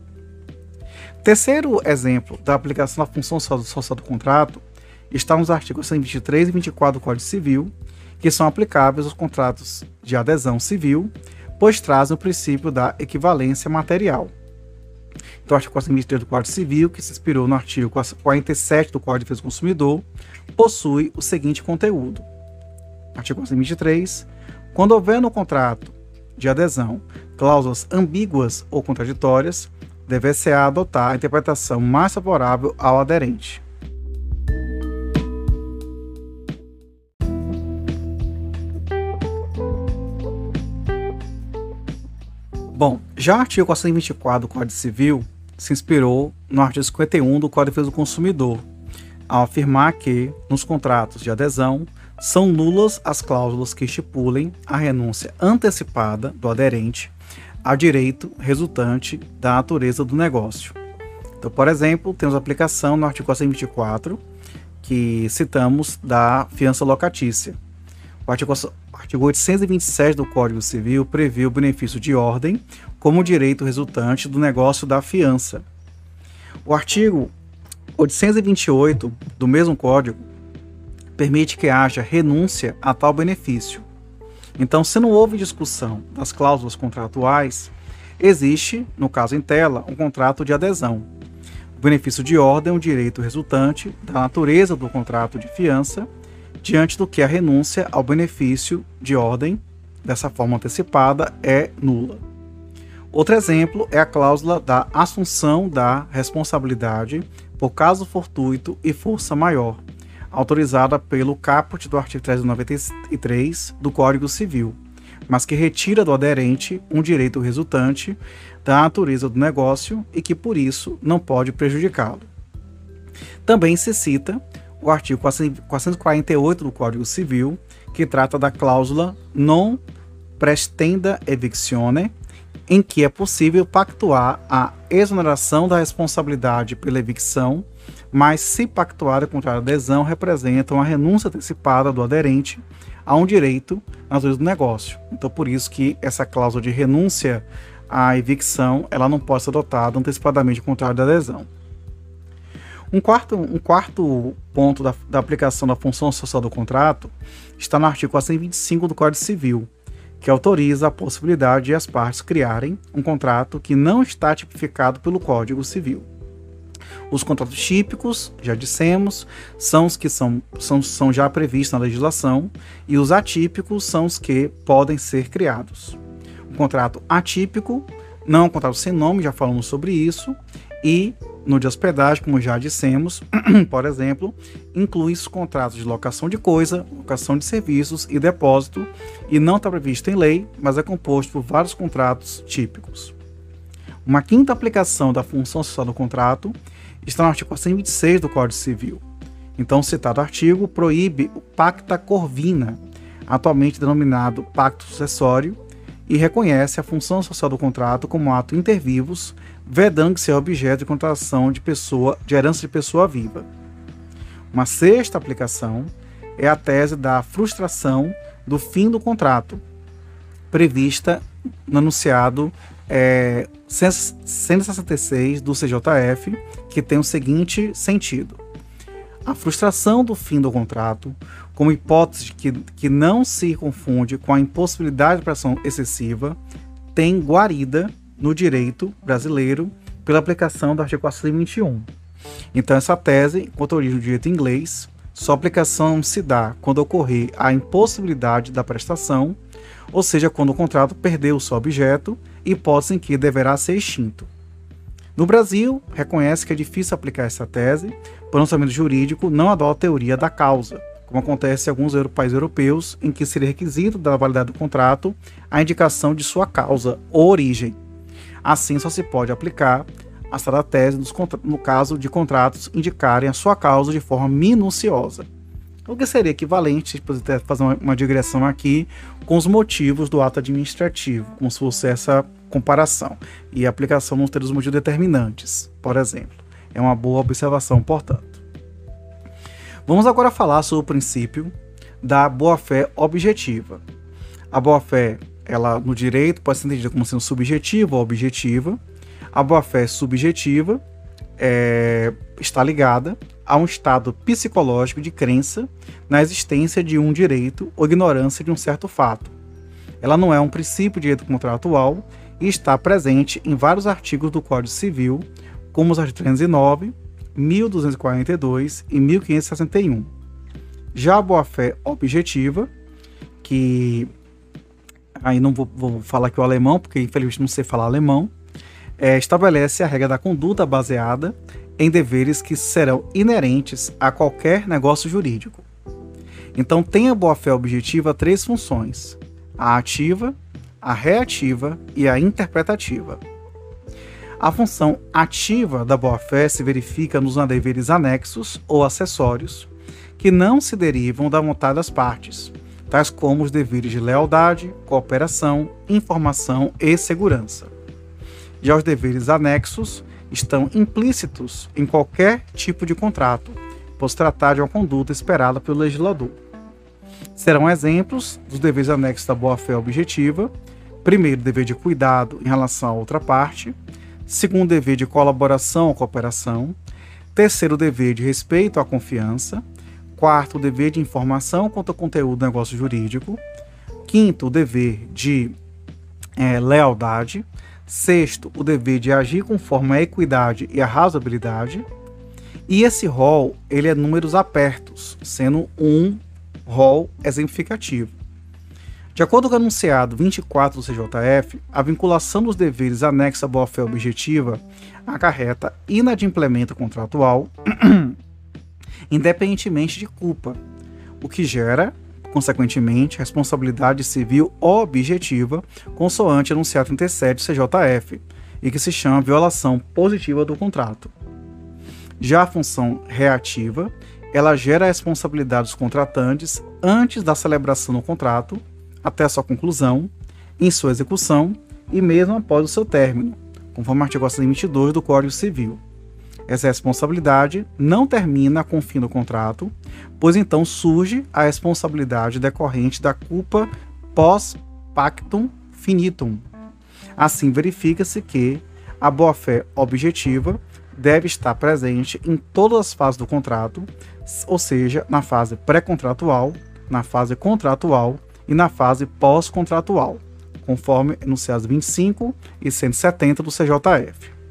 Terceiro exemplo da aplicação da função social do contrato está nos artigos 123 e 24 do Código Civil, que são aplicáveis aos contratos de adesão civil, pois trazem o princípio da equivalência material. Então, o artigo 423 do Código Civil, que se inspirou no artigo 47 do Código de Defesa do Consumidor, possui o seguinte conteúdo. Artigo 423. Quando houver no contrato de adesão cláusulas ambíguas ou contraditórias, deve-se adotar a interpretação mais favorável ao aderente. Bom, já o artigo 424 do Código Civil se inspirou no artigo 51 do Código de Defesa do Consumidor, ao afirmar que, nos contratos de adesão, são nulas as cláusulas que estipulem a renúncia antecipada do aderente ao direito resultante da natureza do negócio. Então, por exemplo, temos a aplicação no artigo 424, que citamos da fiança locatícia. O artigo artigo 827 do Código Civil prevê o benefício de ordem como direito resultante do negócio da fiança. O artigo 828 do mesmo Código permite que haja renúncia a tal benefício. Então, se não houve discussão das cláusulas contratuais, existe, no caso em tela, um contrato de adesão. O benefício de ordem é um direito resultante da natureza do contrato de fiança diante do que a renúncia ao benefício de ordem, dessa forma antecipada, é nula. Outro exemplo é a cláusula da assunção da responsabilidade por caso fortuito e força maior, autorizada pelo caput do artigo 393 do Código Civil, mas que retira do aderente um direito resultante da natureza do negócio e que, por isso, não pode prejudicá-lo. Também se cita o artigo 448 do Código Civil, que trata da cláusula non prestenda evictione, em que é possível pactuar a exoneração da responsabilidade pela evicção, mas se pactuar contra a adesão representa uma renúncia antecipada do aderente a um direito nas vezes do negócio. Então, por isso que essa cláusula de renúncia à evicção, ela não pode ser adotada antecipadamente contrário da adesão. Um quarto, um quarto ponto da, da aplicação da função social do contrato está no artigo 425 do Código Civil, que autoriza a possibilidade de as partes criarem um contrato que não está tipificado pelo Código Civil. Os contratos típicos, já dissemos, são os que são, são, são já previstos na legislação, e os atípicos são os que podem ser criados. O contrato atípico não é um contrato sem nome, já falamos sobre isso, e no de hospedagem, como já dissemos, por exemplo, inclui os contratos de locação de coisa, locação de serviços e depósito, e não está previsto em lei, mas é composto por vários contratos típicos. Uma quinta aplicação da função social do contrato está no artigo 126 do Código Civil. Então, o citado artigo proíbe o pacta corvina, atualmente denominado pacto sucessório, e reconhece a função social do contrato como ato inter vivos vedando que seja objeto de contratação de pessoa de herança de pessoa viva. Uma sexta aplicação é a tese da frustração do fim do contrato, prevista no anunciado é, 166 do CJF, que tem o seguinte sentido: a frustração do fim do contrato, como hipótese que, que não se confunde com a impossibilidade de pressão excessiva, tem guarida no direito brasileiro pela aplicação do artigo 421. Então, essa tese, quanto origem do direito inglês, sua aplicação se dá quando ocorrer a impossibilidade da prestação, ou seja, quando o contrato perdeu o seu objeto, hipótese em que deverá ser extinto. No Brasil, reconhece que é difícil aplicar essa tese, por um orçamento jurídico não adota a teoria da causa, como acontece em alguns países europeus, em que seria requisito da validade do contrato a indicação de sua causa ou origem. Assim, só se pode aplicar a citada tese no caso de contratos indicarem a sua causa de forma minuciosa. O que seria equivalente, fazer uma, uma digressão aqui, com os motivos do ato administrativo, como se fosse essa comparação. E a aplicação não ter os motivos determinantes, por exemplo. É uma boa observação, portanto. Vamos agora falar sobre o princípio da boa-fé objetiva. A boa-fé, ela no direito pode ser entendida como sendo subjetiva ou objetiva. A boa-fé subjetiva é, está ligada a um estado psicológico de crença na existência de um direito ou ignorância de um certo fato. Ela não é um princípio de direito contratual e está presente em vários artigos do Código Civil, como os artigos 309, 1242 e 1561. Já a boa-fé objetiva, que aí não vou, vou, falar aqui o alemão, porque infelizmente não sei falar alemão, é, estabelece a regra da conduta baseada em deveres que serão inerentes a qualquer negócio jurídico. Então, tem a boa-fé objetiva três funções: a ativa, a reativa e a interpretativa. A função ativa da boa-fé se verifica nos deveres anexos ou acessórios, que não se derivam da vontade das partes, tais como os deveres de lealdade, cooperação, informação e segurança. Já os deveres anexos estão implícitos em qualquer tipo de contrato, pois tratar de uma conduta esperada pelo legislador. Serão exemplos dos deveres anexos da boa-fé objetiva: primeiro, dever de cuidado em relação à outra parte, segundo, dever de colaboração ou cooperação, terceiro, dever de respeito à confiança, quarto, dever de informação quanto ao conteúdo do negócio jurídico, quinto, o dever de é, lealdade, Sexto, o dever de agir conforme a equidade e a razoabilidade. E esse rol, ele é números apertos, sendo um rol exemplificativo. De acordo com o anunciado 24 do CJF, a vinculação dos deveres anexa à boa-fé objetiva acarreta inadimplemento contratual, independentemente de culpa, o que gera consequentemente, responsabilidade civil objetiva, consoante enunciado 37 CJF, e que se chama violação positiva do contrato. Já a função reativa, ela gera a responsabilidade dos contratantes antes da celebração do contrato, até sua conclusão, em sua execução e mesmo após o seu término, conforme o artigo 122 do Código Civil. Essa responsabilidade não termina com o fim do contrato, pois então surge a responsabilidade decorrente da culpa pós-pactum finitum. Assim, verifica-se que a boa-fé objetiva deve estar presente em todas as fases do contrato, ou seja, na fase pré-contratual, na fase contratual e na fase pós-contratual, conforme enunciados 25 e 170 do CJF.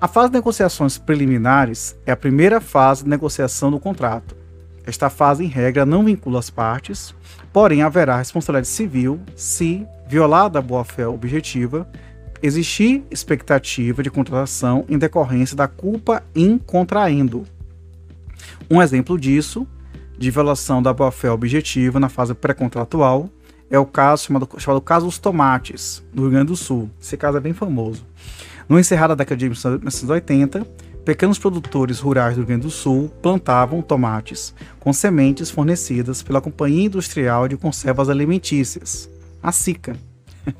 A fase de negociações preliminares é a primeira fase de negociação do contrato. Esta fase, em regra, não vincula as partes, porém haverá responsabilidade civil se, violada a boa-fé objetiva, existir expectativa de contratação em decorrência da culpa in contraendo. Um exemplo disso, de violação da boa-fé objetiva na fase pré-contratual, é o caso chamado, chamado caso dos tomates, no Rio Grande do Sul. Esse caso é bem famoso. No encerrar da década de 1980, pequenos produtores rurais do Rio Grande do Sul plantavam tomates com sementes fornecidas pela Companhia Industrial de Conservas Alimentícias, a SICA.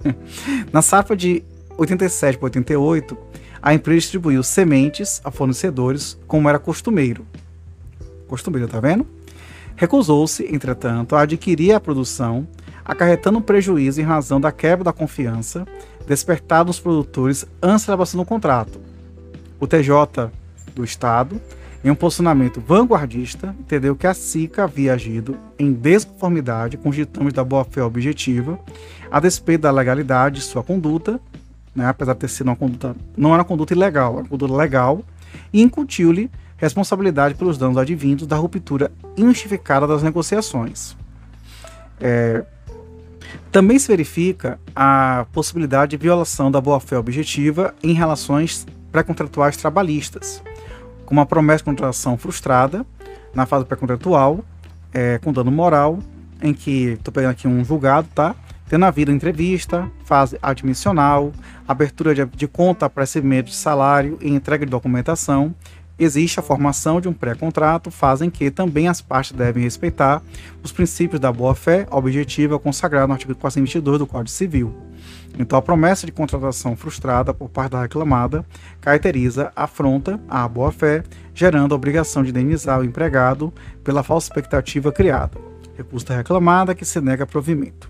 Na safra de 87 para 88, a empresa distribuiu sementes a fornecedores como era costumeiro. Costumeiro, tá vendo? Recusou-se, entretanto, a adquirir a produção, acarretando um prejuízo em razão da quebra da confiança despertado nos produtores antes da elaboração do contrato. O TJ do Estado, em um posicionamento vanguardista, entendeu que a SICA havia agido em desconformidade com os ditames da boa-fé objetiva, a despeito da legalidade de sua conduta, né, apesar de ter sido uma conduta, não era uma conduta ilegal, era uma conduta legal, e incutiu-lhe responsabilidade pelos danos advindos da ruptura injustificada das negociações. É, Também se verifica a possibilidade de violação da boa-fé objetiva em relações pré-contratuais trabalhistas, como a promessa de contratação frustrada na fase pré-contratual, é, com dano moral, em que, estou pegando aqui um julgado, tá? Tendo havido entrevista, fase admissional, abertura de, de conta para recebimento de salário e entrega de documentação, existe a formação de um pré-contrato, fazem que também as partes devem respeitar os princípios da boa-fé objetiva consagrado no artigo 422 do Código Civil. Então, a promessa de contratação frustrada por parte da reclamada caracteriza afronta à boa-fé, gerando a obrigação de indenizar o empregado pela falsa expectativa criada. Recurso da reclamada que se nega provimento.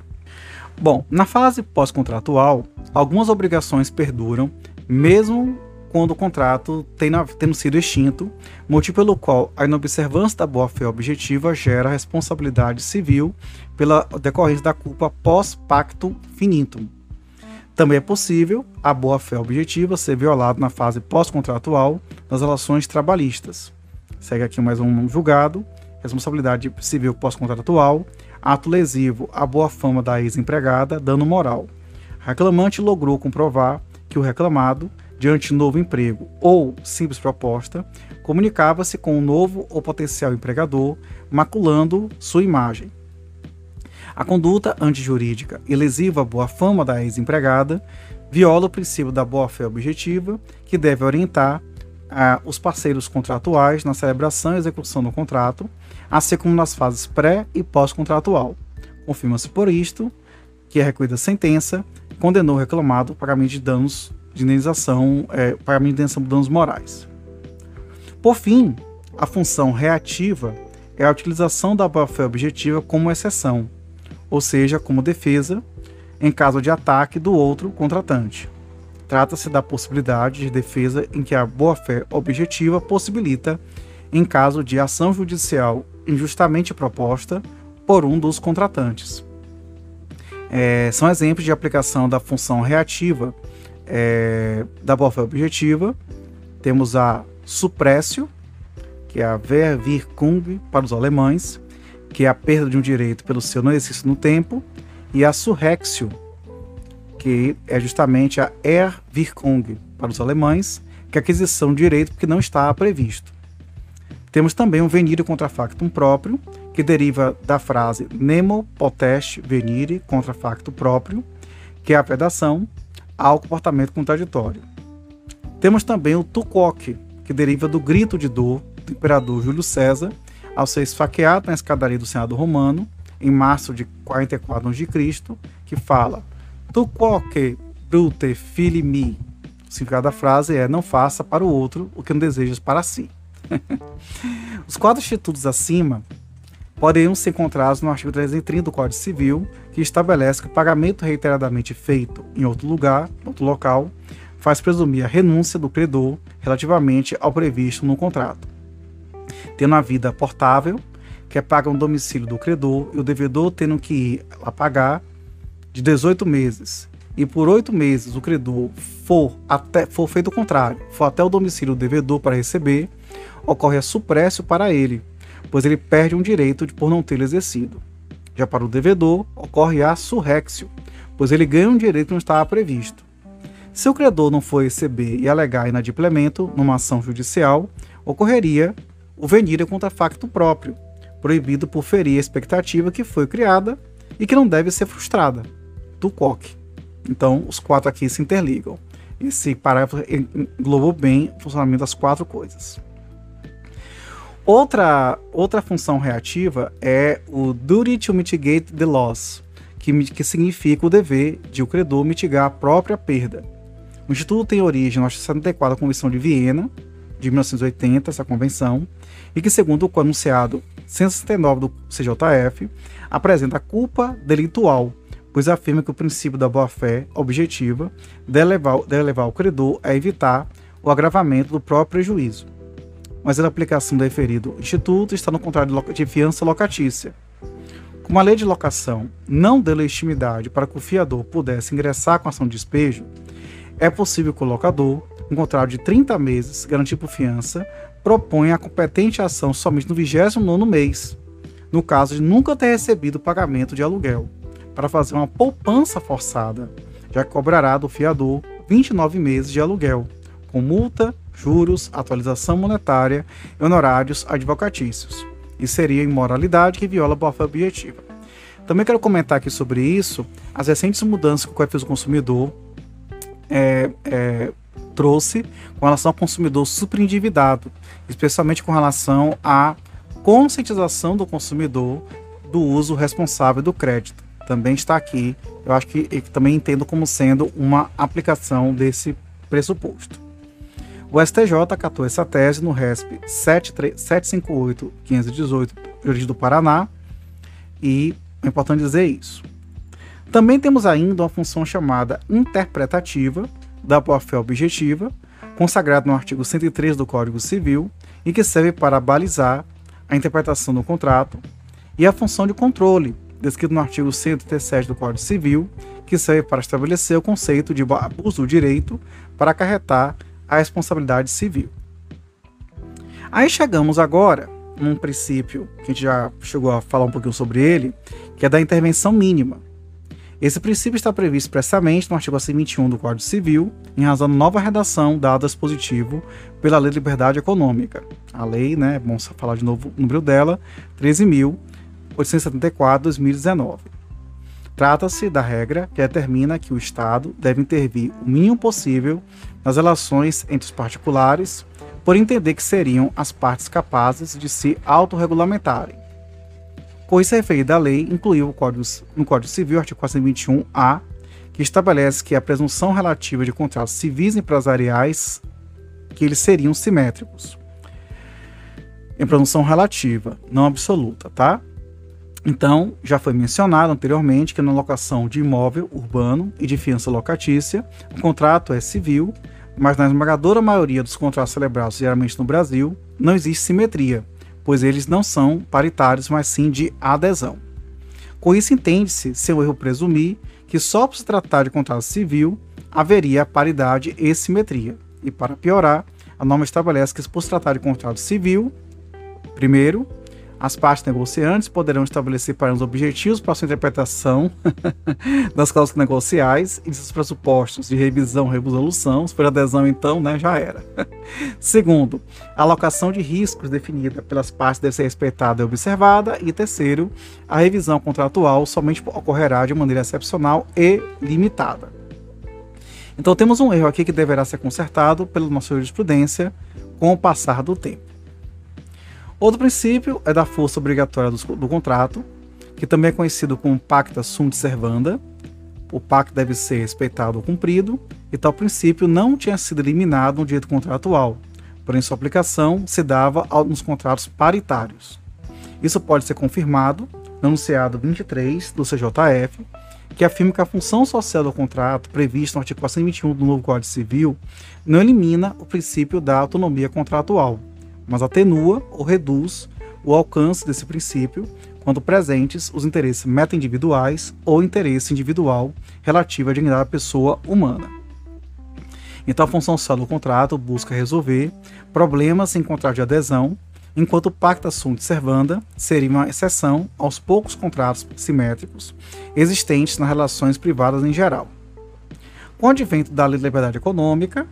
Bom, na fase pós-contratual, algumas obrigações perduram, mesmo quando o contrato tendo sido extinto, motivo pelo qual a inobservância da boa-fé objetiva gera responsabilidade civil pela decorrência da culpa pós-pacto finitum. Também é possível a boa-fé objetiva ser violada na fase pós-contratual das relações trabalhistas. Segue aqui mais um julgado, responsabilidade civil pós-contratual, ato lesivo à boa fama da ex-empregada, dano moral. reclamante logrou comprovar que o reclamado diante de novo emprego ou simples proposta, comunicava-se com um novo ou potencial empregador, maculando sua imagem. A conduta antijurídica e lesiva à boa fama da ex-empregada viola o princípio da boa-fé objetiva, que deve orientar ah, os parceiros contratuais na celebração e execução do contrato, assim como nas fases pré e pós-contratual. Confirma-se por isto que a recolhida sentença condenou o reclamado pagamento de danos de indenização, é, pagamento de indenização de danos morais. Por fim, a função reativa é a utilização da boa-fé objetiva como exceção, ou seja, como defesa, em caso de ataque do outro contratante. Trata-se da possibilidade de defesa em que a boa-fé objetiva possibilita, em caso de ação judicial injustamente proposta por um dos contratantes. É, são exemplos de aplicação da função reativa é, da boa-fé objetiva. Temos a suprécio, que é a Verwirkung para os alemães, que é a perda de um direito pelo seu não exercício no tempo, e a surrexio, que é justamente a Erwirkung para os alemães, que é a aquisição de direito que não está previsto. Temos também um venire contra factum próprio, que deriva da frase nemo potest venire contra facto próprio, que é a predação, ao comportamento contraditório. Temos também o tucoque, que deriva do grito de dor do imperador Júlio César ao ser esfaqueado na escadaria do Senado Romano em março de 44 a.C., que fala Tucoque brute fili mi. O significado da frase é não faça para o outro o que não desejas para si. Os quatro institutos acima poderiam ser encontrados no artigo 330 do Código Civil, que estabelece que o pagamento reiteradamente feito em outro lugar, outro local, faz presumir a renúncia do credor relativamente ao previsto no contrato. Tendo a vida portável, que é paga no domicílio do credor, e o devedor tendo que ir a pagar de 18 meses, e por oito meses o credor for, até, for feito o contrário, for até o domicílio do devedor para receber, ocorre a suprécio para ele, pois ele perde um direito por não ter exercido. Já para o devedor, ocorre a surrexio, pois ele ganha um direito que não estava previsto. Se o credor não for receber e alegar inadimplemento numa ação judicial, ocorreria o venire contra facto próprio, proibido por ferir a expectativa que foi criada e que não deve ser frustrada, do COC. Então, os quatro aqui se interligam. Esse parágrafo englobou bem o funcionamento das quatro coisas. Outra, outra função reativa é o duty to mitigate the loss, que, que significa o dever de o credor mitigar a própria perda. O Instituto tem origem na 74 da Convenção de Viena, de 1980, essa convenção, e que, segundo o enunciado 169 do CJF, apresenta a culpa delitual, pois afirma que o princípio da boa-fé objetiva deve levar, deve levar o credor a evitar o agravamento do próprio prejuízo mas a aplicação do referido instituto está no contrário de fiança locatícia. Como a lei de locação não deu legitimidade para que o fiador pudesse ingressar com ação de despejo, é possível que o locador, um contrato de 30 meses garantido por fiança, proponha a competente ação somente no 29 mês, no caso de nunca ter recebido o pagamento de aluguel, para fazer uma poupança forçada, já que cobrará do fiador 29 meses de aluguel, com multa, juros, atualização monetária e honorários advocatícios. E seria imoralidade que viola a boa-fé objetiva. Também quero comentar aqui sobre isso as recentes mudanças que o Código do Consumidor é, é, trouxe com relação ao consumidor superendividado, especialmente com relação à conscientização do consumidor do uso responsável do crédito. Também está aqui, eu acho que eu também entendo como sendo uma aplicação desse pressuposto. O STJ acatou essa tese no RESP 758-518, Jurídico do Paraná, e é importante dizer isso. Também temos ainda uma função chamada interpretativa da boa-fé objetiva, consagrada no artigo 103 do Código Civil, e que serve para balizar a interpretação do contrato, e a função de controle, descrita no artigo 137 do Código Civil, que serve para estabelecer o conceito de abuso do direito para acarretar a responsabilidade civil. Aí chegamos agora num princípio que a gente já chegou a falar um pouquinho sobre ele, que é da intervenção mínima. Esse princípio está previsto expressamente no artigo 121 do Código Civil, em razão da nova redação dada dispositivo pela Lei de Liberdade Econômica. A lei, né, vamos falar de novo o número dela, 13.874-2019. Trata-se da regra que determina que o Estado deve intervir o mínimo possível nas relações entre os particulares, por entender que seriam as partes capazes de se autorregulamentarem com isso referida à lei, incluiu Código, no Código Civil, artigo 421-A, que estabelece que a presunção relativa de contratos civis e empresariais que eles seriam simétricos. Em presunção relativa, não absoluta, tá? Então, já foi mencionado anteriormente que na locação de imóvel urbano e de fiança locatícia, o contrato é civil, mas na esmagadora maioria dos contratos celebrados geralmente no Brasil, não existe simetria pois eles não são paritários, mas sim de adesão. Com isso, entende-se ser um erro presumir que só por se tratar de contrato civil haveria paridade e simetria. E para piorar, a norma estabelece que, por se tratar de contrato civil, primeiro, as partes negociantes poderão estabelecer parâmetros objetivos para sua interpretação das cláusulas negociais e seus pressupostos de revisão e resolução. Se for adesão, então, né, já era. Segundo, a alocação de riscos definida pelas partes deve ser respeitada e observada. E terceiro, a revisão contratual somente ocorrerá de maneira excepcional e limitada. Então temos um erro aqui que deverá ser consertado pela nossa jurisprudência com o passar do tempo. Outro princípio é da força obrigatória do, do contrato, que também é conhecido como pacta sunt servanda. O pacto deve ser respeitado ou cumprido, e tal princípio não tinha sido eliminado no direito contratual, porém sua aplicação se dava nos contratos paritários. Isso pode ser confirmado no enunciado 23 do CJF, que afirma que a função social do contrato, prevista no artigo 421 do novo Código Civil, não elimina o princípio da autonomia contratual, mas atenua ou reduz o alcance desse princípio quando presentes os interesses meta-individuais ou interesse individual relativo à dignidade da pessoa humana. Então, a função social do contrato busca resolver problemas em contrato de adesão, enquanto o pacta sunt servanda seria uma exceção aos poucos contratos simétricos existentes nas relações privadas em geral. Com o advento da Lei de Liberdade Econômica,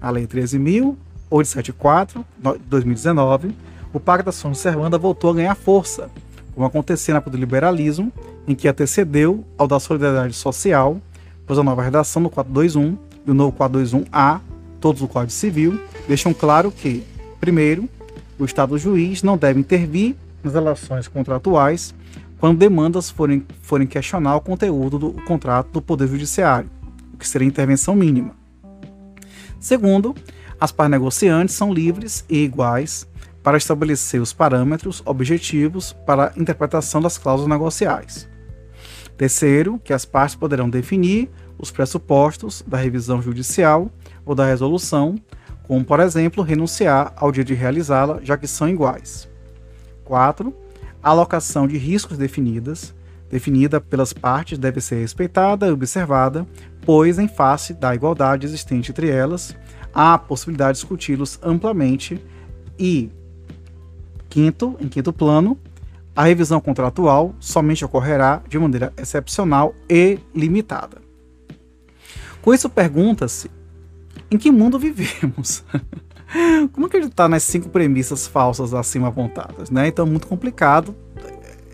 a Lei 13.000, 874, 2019, o Pacto da São Servanda voltou a ganhar força, como acontecia na época do liberalismo, em que antecedeu ao da solidariedade social, pois a nova redação do 421 e o novo 421A, todos do Código Civil, deixam claro que, primeiro, o Estado juiz não deve intervir nas relações contratuais quando demandas forem, forem questionar o conteúdo do contrato do Poder Judiciário, o que seria intervenção mínima. Segundo, as partes negociantes são livres e iguais para estabelecer os parâmetros objetivos para a interpretação das cláusulas negociais. Terceiro, que as partes poderão definir os pressupostos da revisão judicial ou da resolução, como, por exemplo, renunciar ao dia de realizá-la, já que são iguais. 4. A alocação de riscos definidas, definida pelas partes, deve ser respeitada e observada, pois, em face da igualdade existente entre elas, há possibilidade de discuti-los amplamente e, quinto, em quinto plano, A revisão contratual somente ocorrerá de maneira excepcional e limitada. Com isso, pergunta-se: em que mundo vivemos? Como acreditar nas cinco premissas falsas acima apontadas? Né? Então, muito complicado.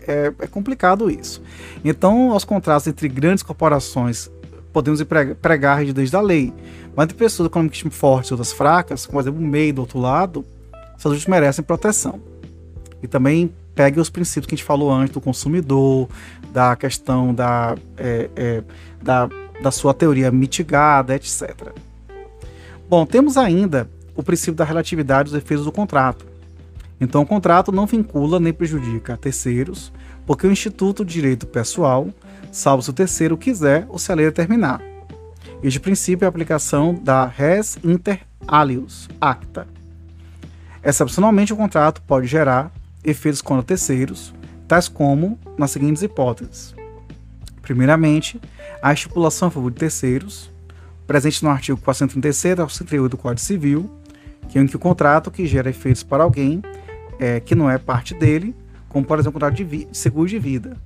É, é complicado isso. Então, os contratos entre grandes corporações podemos pregar a rigidez da lei, mas entre pessoas economicamente fortes e outras fracas, como por exemplo o MEI do outro lado, essas últimas merecem proteção. E também pegue os princípios que a gente falou antes do consumidor, da questão da, é, é, da, da sua teoria mitigada, etc. Bom, temos ainda o princípio da relatividade dos efeitos do contrato. Então, o contrato não vincula nem prejudica terceiros, porque o Instituto de Direito Pessoal, salvo se o terceiro quiser ou se a lei determinar. Este princípio é a aplicação da res inter alios, acta. Excepcionalmente, o contrato pode gerar efeitos contra terceiros, tais como nas seguintes hipóteses. Primeiramente, a estipulação a favor de terceiros, presente no artigo 436 ao 438 do Código Civil, que é em que o contrato que gera efeitos para alguém é, que não é parte dele, como por exemplo o contrato de, de seguro de vida.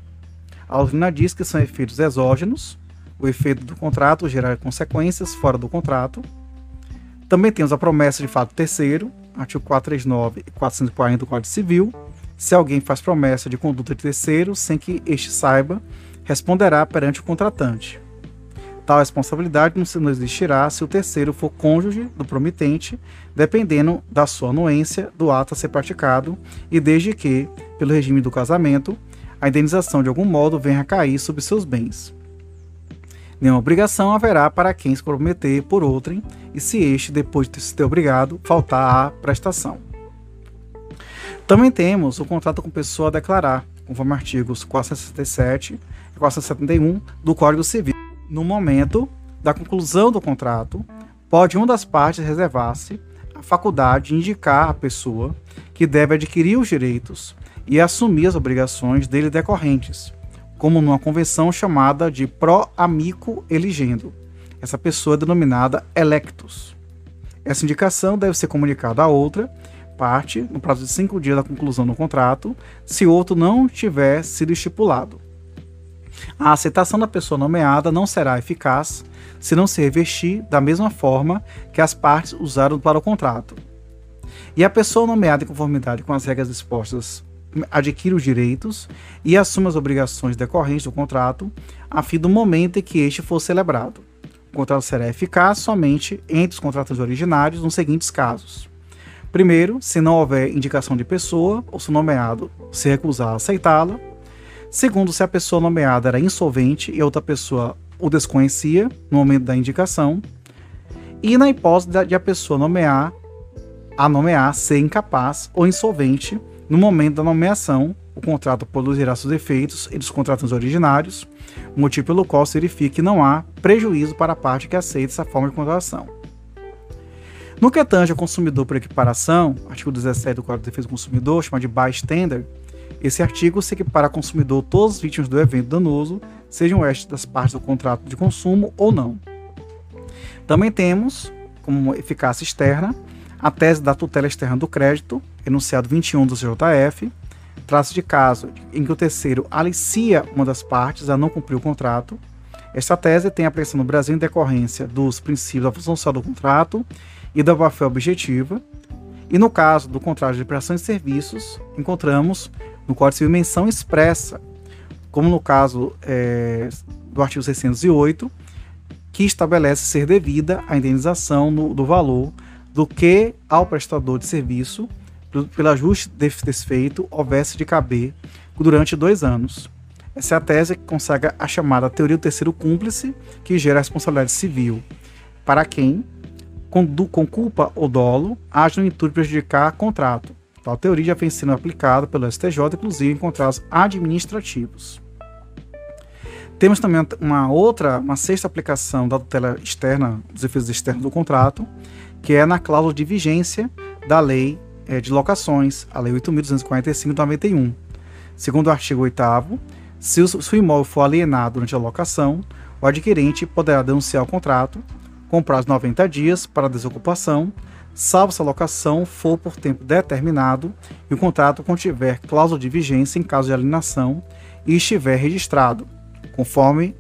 A doutrina diz que são efeitos exógenos, o efeito do contrato gerar consequências fora do contrato. Também temos a promessa de fato terceiro, artigo 439 e 440 do Código Civil. Se alguém faz promessa de conduta de terceiro sem que este saiba, responderá perante o contratante. Tal responsabilidade não existirá se o terceiro for cônjuge do promitente, dependendo da sua anuência do ato a ser praticado e desde que, pelo regime do casamento, a indenização de algum modo venha a cair sobre seus bens. Nenhuma obrigação haverá para quem se comprometer por outrem e se este, depois de se ter obrigado, faltar à prestação. Também temos o contrato com pessoa a declarar, conforme artigos 467 e 471 do Código Civil no momento da conclusão do contrato, pode uma das partes reservar-se a faculdade de indicar a pessoa que deve adquirir os direitos e assumir as obrigações dele decorrentes, como numa convenção chamada de pro amico eligendo. Essa pessoa é denominada electus. Essa indicação deve ser comunicada a outra parte no prazo de cinco dias da conclusão do contrato, se outro não tiver sido estipulado. A aceitação da pessoa nomeada não será eficaz se não se revestir da mesma forma que as partes usaram para o contrato. E a pessoa nomeada em conformidade com as regras dispostas adquire os direitos e assume as obrigações decorrentes do contrato a fim do momento em que este for celebrado. O contrato será eficaz somente entre os contratantes originários nos seguintes casos. Primeiro, se não houver indicação de pessoa ou se o nomeado se recusar a aceitá-la. Segundo, se a pessoa nomeada era insolvente e outra pessoa o desconhecia no momento da indicação. E na hipótese de a pessoa nomear, a nomear ser incapaz ou insolvente no momento da nomeação, o contrato produzirá seus efeitos e dos contratos originários, motivo pelo qual se verifica que não há prejuízo para a parte que aceita essa forma de contratação. No que tange ao consumidor por equiparação, artigo 17 do Código de Defesa do Consumidor, chamado de bystander, esse artigo se equipara ao consumidor todas as vítimas do evento danoso, sejam estas das partes do contrato de consumo ou não. Também temos, como eficácia externa, a tese da tutela externa do crédito, enunciado 21 do CJF, trata de caso em que o terceiro alicia uma das partes a não cumprir o contrato. Esta tese tem aplicação no Brasil em decorrência dos princípios da função social do contrato e da boa-fé objetiva. E no caso do contrato de prestação de serviços, encontramos no Código Civil menção expressa, como no caso é, do artigo 608, que estabelece ser devida a indenização no, do valor do que ao prestador de serviço, pelo ajuste desfeito, houvesse de caber durante dois anos. Essa é a tese que consagra a chamada teoria do terceiro cúmplice, que gera a responsabilidade civil para quem, com, com culpa ou dolo, age no intuito de prejudicar contrato, Tal teoria já vem sendo aplicada pelo STJ, inclusive em contratos administrativos. Temos também uma outra, uma sexta aplicação da tutela externa, dos efeitos externos do contrato, que é na cláusula de vigência da lei é, de locações, a lei 8.245 de 91. Segundo o artigo 8 se o, imóvel for alienado durante a locação, o adquirente poderá denunciar o contrato com prazo de 90 dias para desocupação, salvo se a locação for por tempo determinado e o contrato contiver cláusula de vigência em caso de alienação e estiver registrado, conforme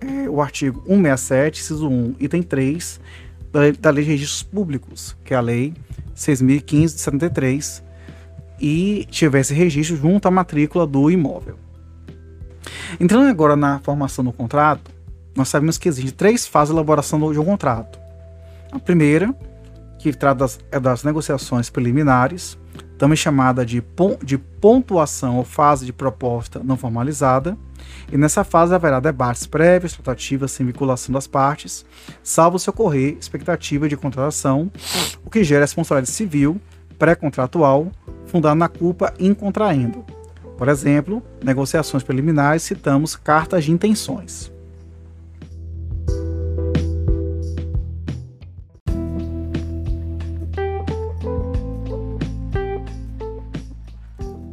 é, o artigo 167, inciso 1, item 3 da lei, de Registros Públicos, que é a Lei 6.015 de 73, e tivesse registro junto à matrícula do imóvel. Entrando agora na formação do contrato, nós sabemos que existem três fases de elaboração de um contrato. A primeira, que trata das, é das negociações preliminares, também chamada de, de pontuação ou fase de proposta não formalizada, e nessa fase haverá debates prévios, tratativas sem vinculação das partes, salvo se ocorrer expectativa de contratação, o que gera responsabilidade civil pré-contratual fundada na culpa incontraendo. Por exemplo, negociações preliminares citamos cartas de intenções.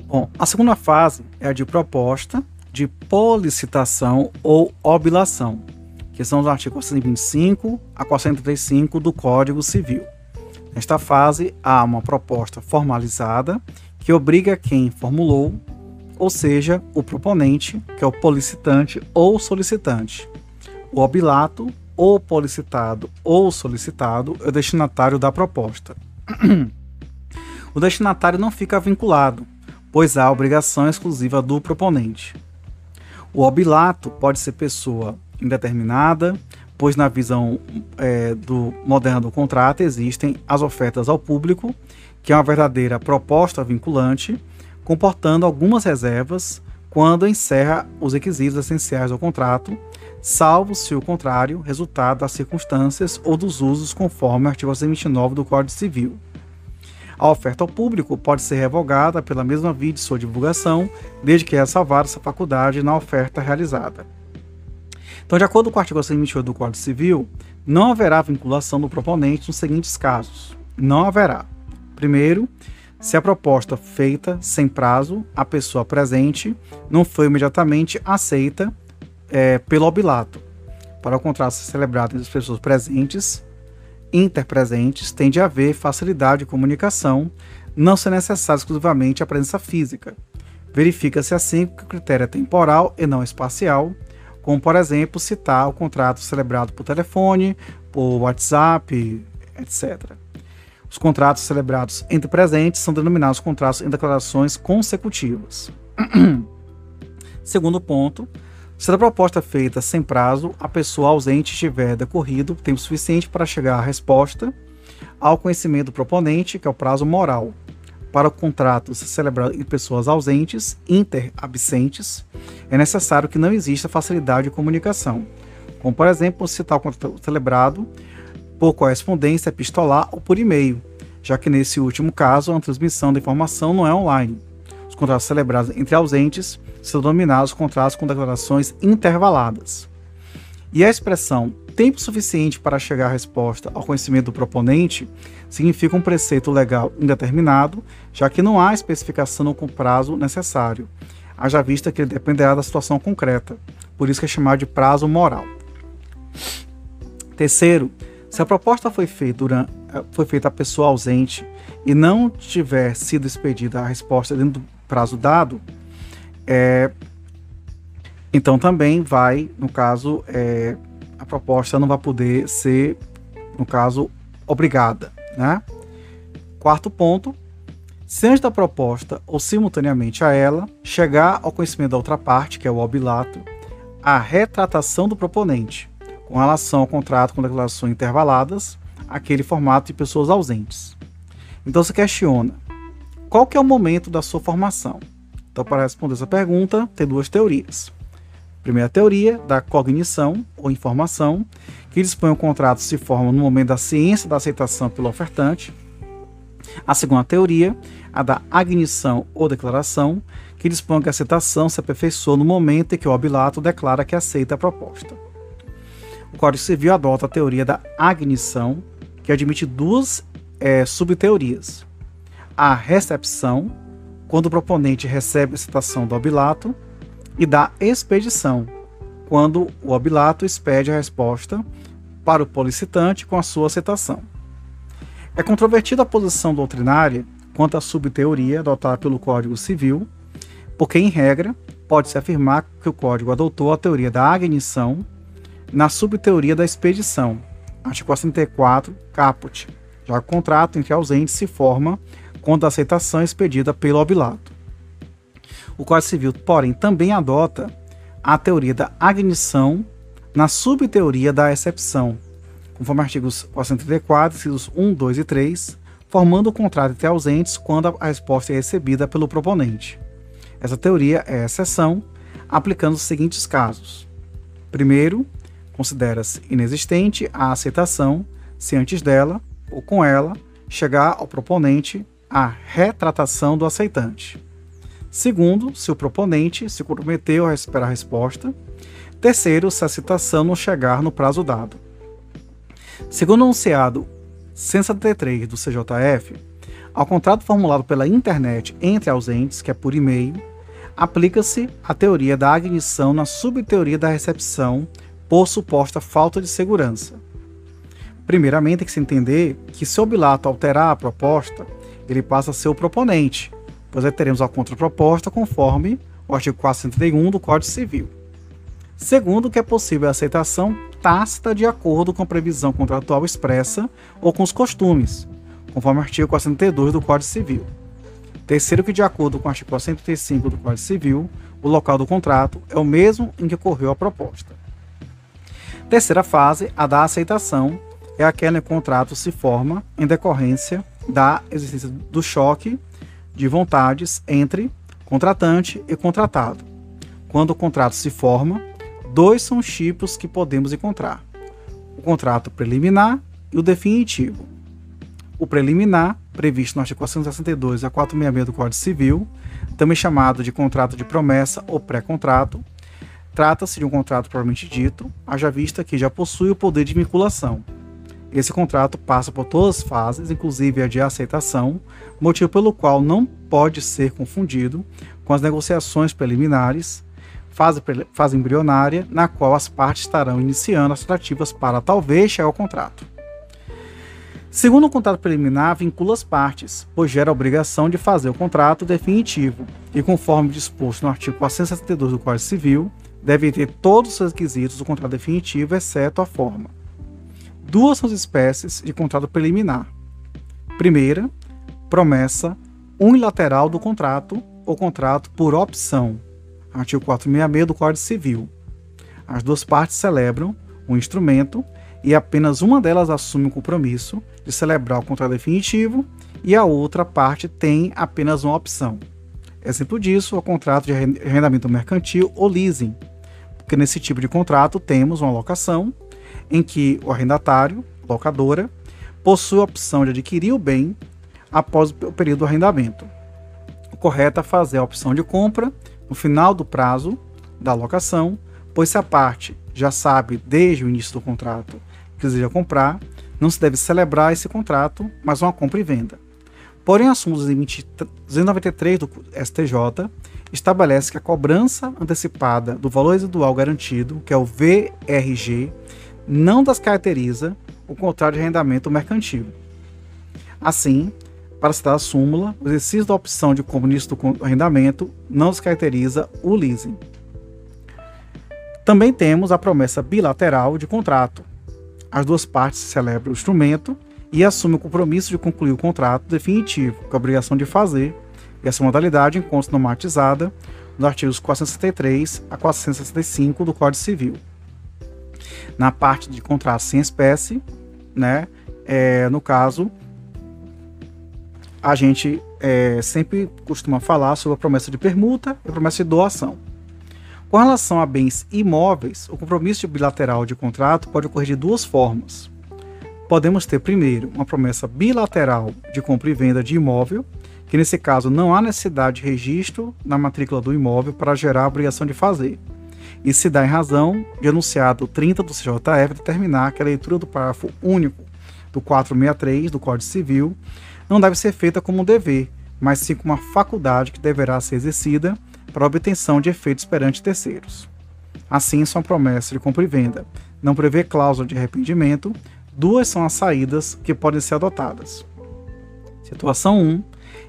Bom, a segunda fase é a de proposta, de policitação ou obilação, que são os artigos 425 a 435 do Código Civil. Nesta fase, há uma proposta formalizada que obriga quem formulou, ou seja, o proponente, que é o policitante ou solicitante, o obilato, ou policitado ou solicitado é o destinatário da proposta. o destinatário não fica vinculado, pois há obrigação exclusiva do proponente. O obilato pode ser pessoa indeterminada, pois na visão é, do moderno do contrato existem as ofertas ao público, que é uma verdadeira proposta vinculante, comportando algumas reservas quando encerra os requisitos essenciais do contrato, salvo se o contrário, resultado das circunstâncias ou dos usos conforme o artigo 129 do Código Civil. A oferta ao público pode ser revogada pela mesma via de sua divulgação, desde que ressalvada essa faculdade na oferta realizada. Então, de acordo com o artigo 128 do Código Civil, não haverá vinculação do proponente nos seguintes casos. Não haverá. Primeiro, se a proposta feita sem prazo, a pessoa presente não foi imediatamente aceita é, pelo obilato. Para o contrato ser celebrado entre as pessoas presentes, interpresentes tende a haver facilidade de comunicação, não ser necessário exclusivamente a presença física. Verifica-se assim que o critério é temporal e não espacial, como por exemplo citar o contrato celebrado por telefone, por WhatsApp, etc. Os contratos celebrados entre presentes são denominados contratos em declarações consecutivas. Segundo ponto, se a proposta feita sem prazo, a pessoa ausente tiver decorrido tempo suficiente para chegar à resposta ao conhecimento do proponente, que é o prazo moral. Para o contrato ser celebrado em pessoas ausentes, interabsentes, é necessário que não exista facilidade de comunicação, como por exemplo, se tal contrato celebrado por correspondência epistolar ou por e-mail, já que nesse último caso a transmissão da informação não é online. Os contratos celebrados entre ausentes são denominados contratos com declarações intervaladas. E a expressão tempo suficiente para chegar à resposta ao conhecimento do proponente significa um preceito legal indeterminado, já que não há especificação com prazo necessário, haja vista que ele dependerá da situação concreta, por isso que é chamado de prazo moral. Terceiro, se a proposta foi feita, durante, foi feita a pessoa ausente e não tiver sido expedida a resposta dentro do prazo dado, é, então também vai, no caso, é, a proposta não vai poder ser, no caso, obrigada. Né? Quarto ponto, se antes da proposta ou simultaneamente a ela chegar ao conhecimento da outra parte, que é o obilato, a retratação do proponente com relação ao contrato com declarações intervaladas, aquele formato de pessoas ausentes. Então se questiona, qual que é o momento da sua formação? Então, para responder essa pergunta, tem duas teorias. Primeira teoria, da cognição ou informação, que dispõe o contrato se forma no momento da ciência da aceitação pelo ofertante. A segunda teoria, a da agnição ou declaração, que dispõe que a aceitação se aperfeiçoa no momento em que o obilato declara que aceita a proposta. O Código Civil adota a teoria da agnição, que admite duas é, subteorias: a recepção quando o proponente recebe a citação do obilato, e da expedição, quando o obilato expede a resposta para o policitante com a sua citação. É controvertida a posição doutrinária quanto à subteoria adotada pelo Código Civil, porque, em regra, pode-se afirmar que o Código adotou a teoria da agnição na subteoria da expedição, artigo 64, caput, já o contrato entre ausentes se forma quando a aceitação é expedida pelo obilato. O Código Civil, porém, também adota a teoria da agnição na subteoria da excepção, conforme artigos 434, incisos 1, 2 e 3, formando o contrato entre ausentes quando a resposta é recebida pelo proponente. Essa teoria é exceção, aplicando os seguintes casos. Primeiro, considera-se inexistente a aceitação se antes dela ou com ela chegar ao proponente a retratação do aceitante. Segundo, se o proponente se comprometeu a esperar a resposta. Terceiro, se a citação não chegar no prazo dado. Segundo o enunciado 173 do CJF, ao contrato formulado pela internet entre ausentes, que é por e-mail, aplica-se a teoria da ignição na subteoria da recepção por suposta falta de segurança. Primeiramente, tem que se entender que se o bilato alterar a proposta, ele passa a ser o proponente, pois aí teremos a contraproposta conforme o artigo 431 do Código Civil. Segundo, que é possível a aceitação tácita de acordo com a previsão contratual expressa ou com os costumes, conforme o artigo 432 do Código Civil. Terceiro, que de acordo com o artigo 435 do Código Civil, o local do contrato é o mesmo em que ocorreu a proposta. Terceira fase, a da aceitação, é aquela em que o contrato se forma em decorrência da existência do choque de vontades entre contratante e contratado. Quando o contrato se forma, dois são os tipos que podemos encontrar: o contrato preliminar e o definitivo. O preliminar, previsto no artigo 462 a 466 do Código Civil, também chamado de contrato de promessa ou pré-contrato, trata-se de um contrato propriamente dito, haja vista que já possui o poder de vinculação. Esse contrato passa por todas as fases, inclusive a de aceitação, motivo pelo qual não pode ser confundido com as negociações preliminares, fase, fase embrionária, na qual as partes estarão iniciando as tratativas para talvez chegar ao contrato. Segundo o contrato preliminar, vincula as partes, pois gera a obrigação de fazer o contrato definitivo e, conforme disposto no artigo 472 do Código Civil, deve ter todos os requisitos do contrato definitivo, exceto a forma. Duas são as espécies de contrato preliminar. Primeira, promessa unilateral do contrato ou contrato por opção, artigo 466 do Código Civil. As duas partes celebram um instrumento e apenas uma delas assume o compromisso de celebrar o contrato definitivo e a outra parte tem apenas uma opção. Exemplo disso é o contrato de arrendamento mercantil ou leasing, porque nesse tipo de contrato temos uma locação em que o arrendatário, locadora, possui a opção de adquirir o bem após o período do arrendamento. O correto é fazer a opção de compra no final do prazo da locação, pois se a parte já sabe desde o início do contrato que deseja comprar, não se deve celebrar esse contrato, mas uma compra e venda. Porém, a súmula 293 do STJ estabelece que a cobrança antecipada do valor residual garantido, que é o VRG, não descaracteriza o contrato de arrendamento mercantil. Assim, para citar a súmula, o exercício da opção de comunista do arrendamento não descaracteriza o leasing. Também temos a promessa bilateral de contrato. As duas partes celebram o instrumento e assumem o compromisso de concluir o contrato definitivo, com a obrigação de fazer, e essa modalidade encontra normatizada nos artigos 463 a 465 do Código Civil. Na parte de contrato sem espécie, né, é, no caso, a gente é, sempre costuma falar sobre a promessa de permuta e a promessa de doação. Com relação a bens imóveis, o compromisso bilateral de contrato pode ocorrer de duas formas. Podemos ter, primeiro, uma promessa bilateral de compra e venda de imóvel, que nesse caso não há necessidade de registro na matrícula do imóvel para gerar a obrigação de fazer. E se dá em razão de anunciado 30 do CJF determinar que a leitura do parágrafo único do 463 do Código Civil não deve ser feita como um dever, mas sim como uma faculdade que deverá ser exercida para obtenção de efeitos perante terceiros. Assim, sua promessa de compra e venda não prevê cláusula de arrependimento, duas são as saídas que podem ser adotadas. Situação 1.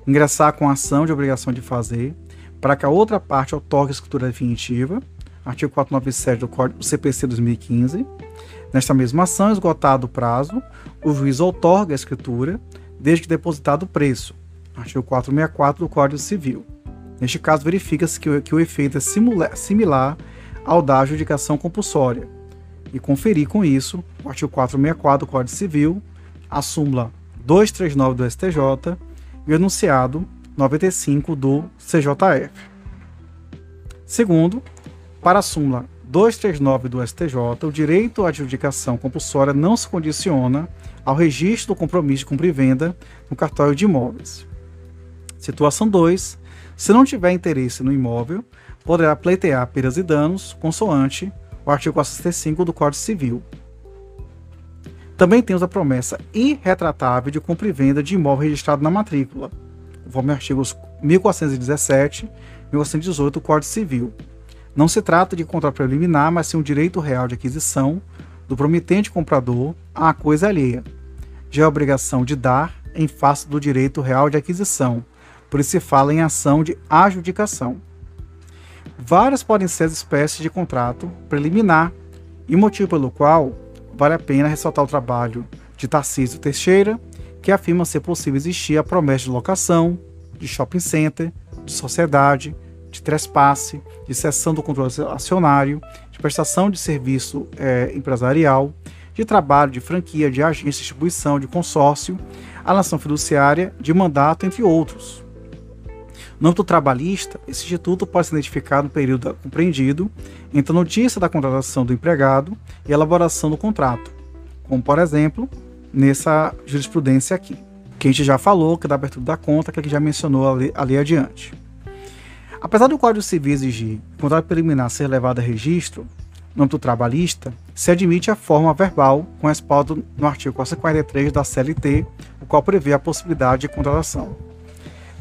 Ingressar com ação de obrigação de fazer para que a outra parte otorgue escritura definitiva. Artigo 497 do Código CPC 2015. Nesta mesma ação, esgotado o prazo, o juiz outorga a escritura, desde que depositado o preço. Artigo 464 do Código Civil. Neste caso, verifica-se que, que, o efeito é similar ao da adjudicação compulsória. E conferir com isso o artigo 464 do Código Civil, a súmula 239 do STJ e o enunciado 95 do CJF. Segundo, para a súmula 239 do STJ, o direito à adjudicação compulsória não se condiciona ao registro do compromisso de compra e venda no cartório de imóveis. Situação 2. Se não tiver interesse no imóvel, poderá pleitear perdas e danos, consoante o artigo 465 do Código Civil. Também temos a promessa irretratável de compra e venda de imóvel registrado na matrícula, conforme artigos 1417 e 1418 do Código Civil. Não se trata de contrato preliminar, mas sim um direito real de aquisição do promitente comprador à coisa alheia. Já a obrigação de dar em face do direito real de aquisição, por isso se fala em ação de adjudicação. Várias podem ser as espécies de contrato preliminar, e motivo pelo qual vale a pena ressaltar o trabalho de Tarcísio Teixeira, que afirma ser possível existir a promessa de locação, de shopping center, de sociedade, de trespasse, de cessão do controle acionário, de prestação de serviço é, empresarial, de trabalho, de franquia, de agência, de distribuição, de consórcio, alienação fiduciária, de mandato, entre outros. No âmbito trabalhista, esse instituto pode ser identificado no período compreendido entre a notícia da contratação do empregado e a elaboração do contrato, como por exemplo, nessa jurisprudência aqui, que a gente já falou, que é da abertura da conta, que a gente já mencionou ali, ali adiante. Apesar do Código Civil exigir o contrato preliminar ser levado a registro, no âmbito trabalhista, se admite a forma verbal com respaldo no artigo 443 da CLT, o qual prevê a possibilidade de contratação.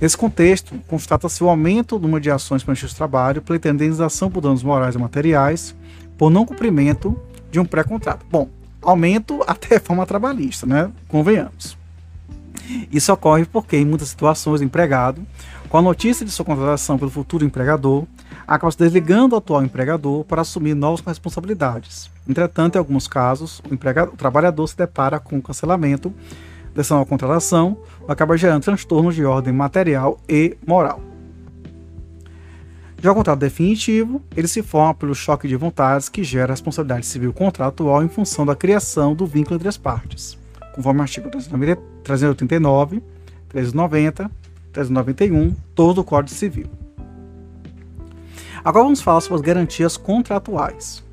Nesse contexto, constata-se o aumento do número de ações para de trabalho pela indenização por danos morais e materiais por não cumprimento de um pré-contrato. Bom, aumento até forma trabalhista, né? Convenhamos. Isso ocorre porque, em muitas situações, o empregado, com a notícia de sua contratação pelo futuro empregador, acaba se desligando do atual empregador para assumir novas responsabilidades. Entretanto, em alguns casos, o, o trabalhador se depara com o cancelamento dessa nova contratação, acaba gerando transtornos de ordem material e moral. Já o contrato definitivo, ele se forma pelo choque de vontades que gera responsabilidade civil contratual em função da criação do vínculo entre as partes, conforme o artigo 389, 390, 391, todo o Código Civil. Agora vamos falar sobre as garantias contratuais.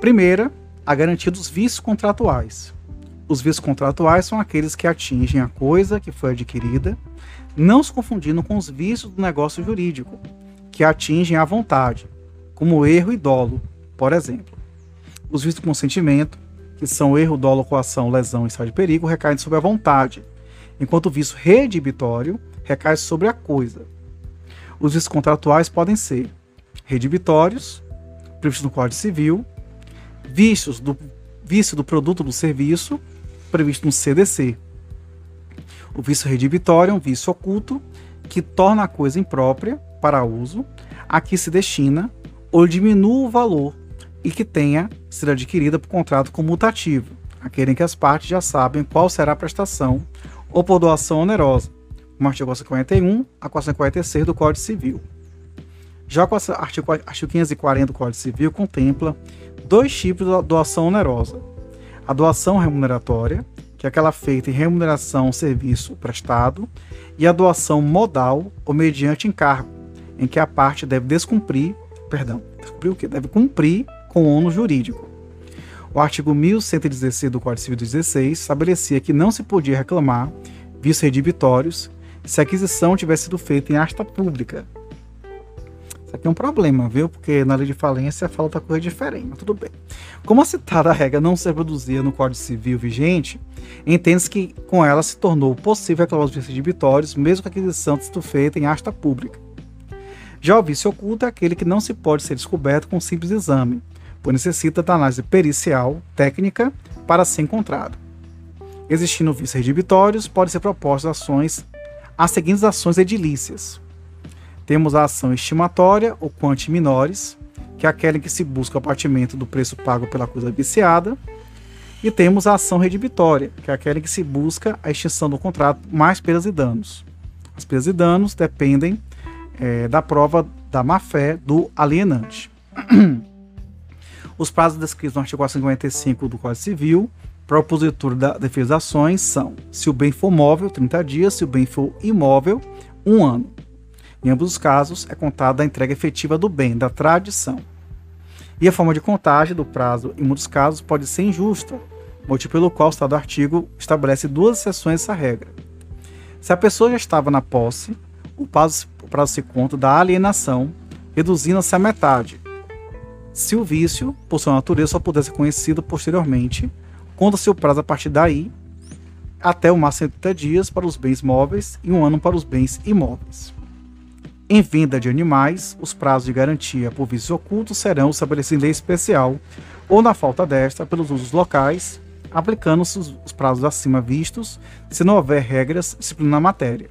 Primeira, a garantia dos vícios contratuais. Os vícios contratuais são aqueles que atingem a coisa que foi adquirida, não se confundindo com os vícios do negócio jurídico, que atingem a vontade, como erro e dolo, por exemplo. Os vícios do consentimento, que são erro, dolo, coação, lesão e estado de perigo, recaem sobre a vontade, enquanto o vício redibitório recai sobre a coisa. Os vícios contratuais podem ser redibitórios, previstos no Código Civil, vícios do vício do produto do serviço, previsto no CDC. O vício redibitório é um vício oculto que torna a coisa imprópria para uso, a que se destina ou diminui o valor e que tenha sido adquirida por contrato comutativo, aquele em que as partes já sabem qual será a prestação ou por doação onerosa, como artigo 441 a 446 do Código Civil. Já o artigo, artigo 540 do Código Civil contempla dois tipos de doação onerosa: a doação remuneratória, que é aquela feita em remuneração ao serviço prestado, e a doação modal ou mediante encargo, em que a parte deve descumprir, perdão, descumprir o quê? Deve cumprir com o ônus jurídico. O artigo 1116 do Código Civil 16 estabelecia que não se podia reclamar vícios redibitórios se a aquisição tivesse sido feita em asta pública, isso aqui é um problema, viu? Porque na lei de falência fala outra coisa diferente, mas tudo bem. Como a citada regra não se reproduzia no Código Civil vigente, entende-se que com ela se tornou possível reclamar os vícios inibitórios, mesmo que a aquisição tenha sido feita em asta pública. Já o vício oculto é aquele que não se pode ser descoberto com um simples exame, pois necessita da análise pericial, técnica para ser encontrado. Existindo vícios redibitórios, podem ser propostas ações, as seguintes ações edilícias. Temos a ação estimatória, ou quanti minores, que é aquela em que se busca o apartimento do preço pago pela coisa viciada. E temos a ação redibitória, que é aquela em que se busca a extinção do contrato mais perdas e danos. As perdas e danos dependem é, da prova da má-fé do alienante. Os prazos descritos no artigo 455 do Código Civil para o opositor da defesa ações são: se o bem for móvel, 30 dias, se o bem for imóvel, um ano. Em ambos os casos, é contada a entrega efetiva do bem, da tradição. E a forma de contagem do prazo, em muitos casos, pode ser injusta, motivo pelo qual o Estado artigo estabelece duas exceções dessa regra. Se a pessoa já estava na posse, o prazo, o prazo se conta da alienação, reduzindo-se à metade. Se o vício, por sua natureza, só pudesse ser conhecido posteriormente, conta-se o prazo a partir daí até o máximo de 30 dias para os bens móveis e um ano para os bens imóveis. Em venda de animais, os prazos de garantia por vícios ocultos serão estabelecidos em lei especial ou, na falta desta, pelos usos locais, aplicando-se os prazos acima vistos, se não houver regras disciplinando na matéria.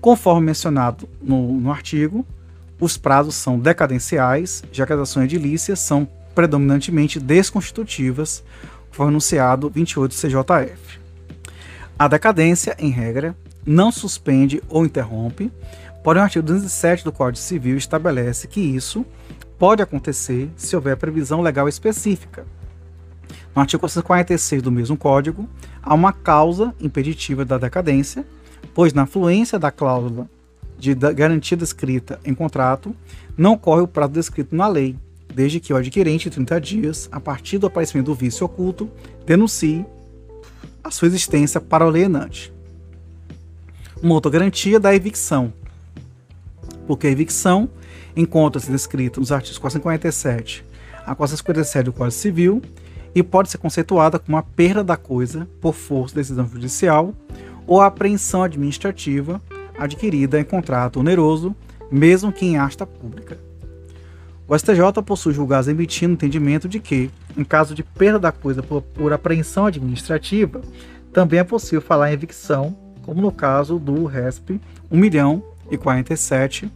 Conforme mencionado no, no artigo, os prazos são decadenciais, já que as ações edilícias são predominantemente desconstitutivas, conforme anunciado 28 CJF. A decadência, em regra, não suspende ou interrompe, Porém, o artigo 207 do Código Civil estabelece que isso pode acontecer se houver previsão legal específica. No artigo 446 do mesmo Código, há uma causa impeditiva da decadência, pois na fluência da cláusula de garantia descrita em contrato, não ocorre o prazo descrito na lei, desde que o adquirente, em 30 dias, a partir do aparecimento do vício oculto, denuncie a sua existência para o alienante. Uma outra garantia da evicção, porque a evicção encontra-se descrita nos artigos 457 a 457 do Código Civil e pode ser conceituada como a perda da coisa por força de decisão judicial ou a apreensão administrativa adquirida em contrato oneroso, mesmo que em asta pública. O STJ possui julgados emitindo entendimento de que, em caso de perda da coisa por, por apreensão administrativa, também é possível falar em evicção, como no caso do RESP 1 milhão e 47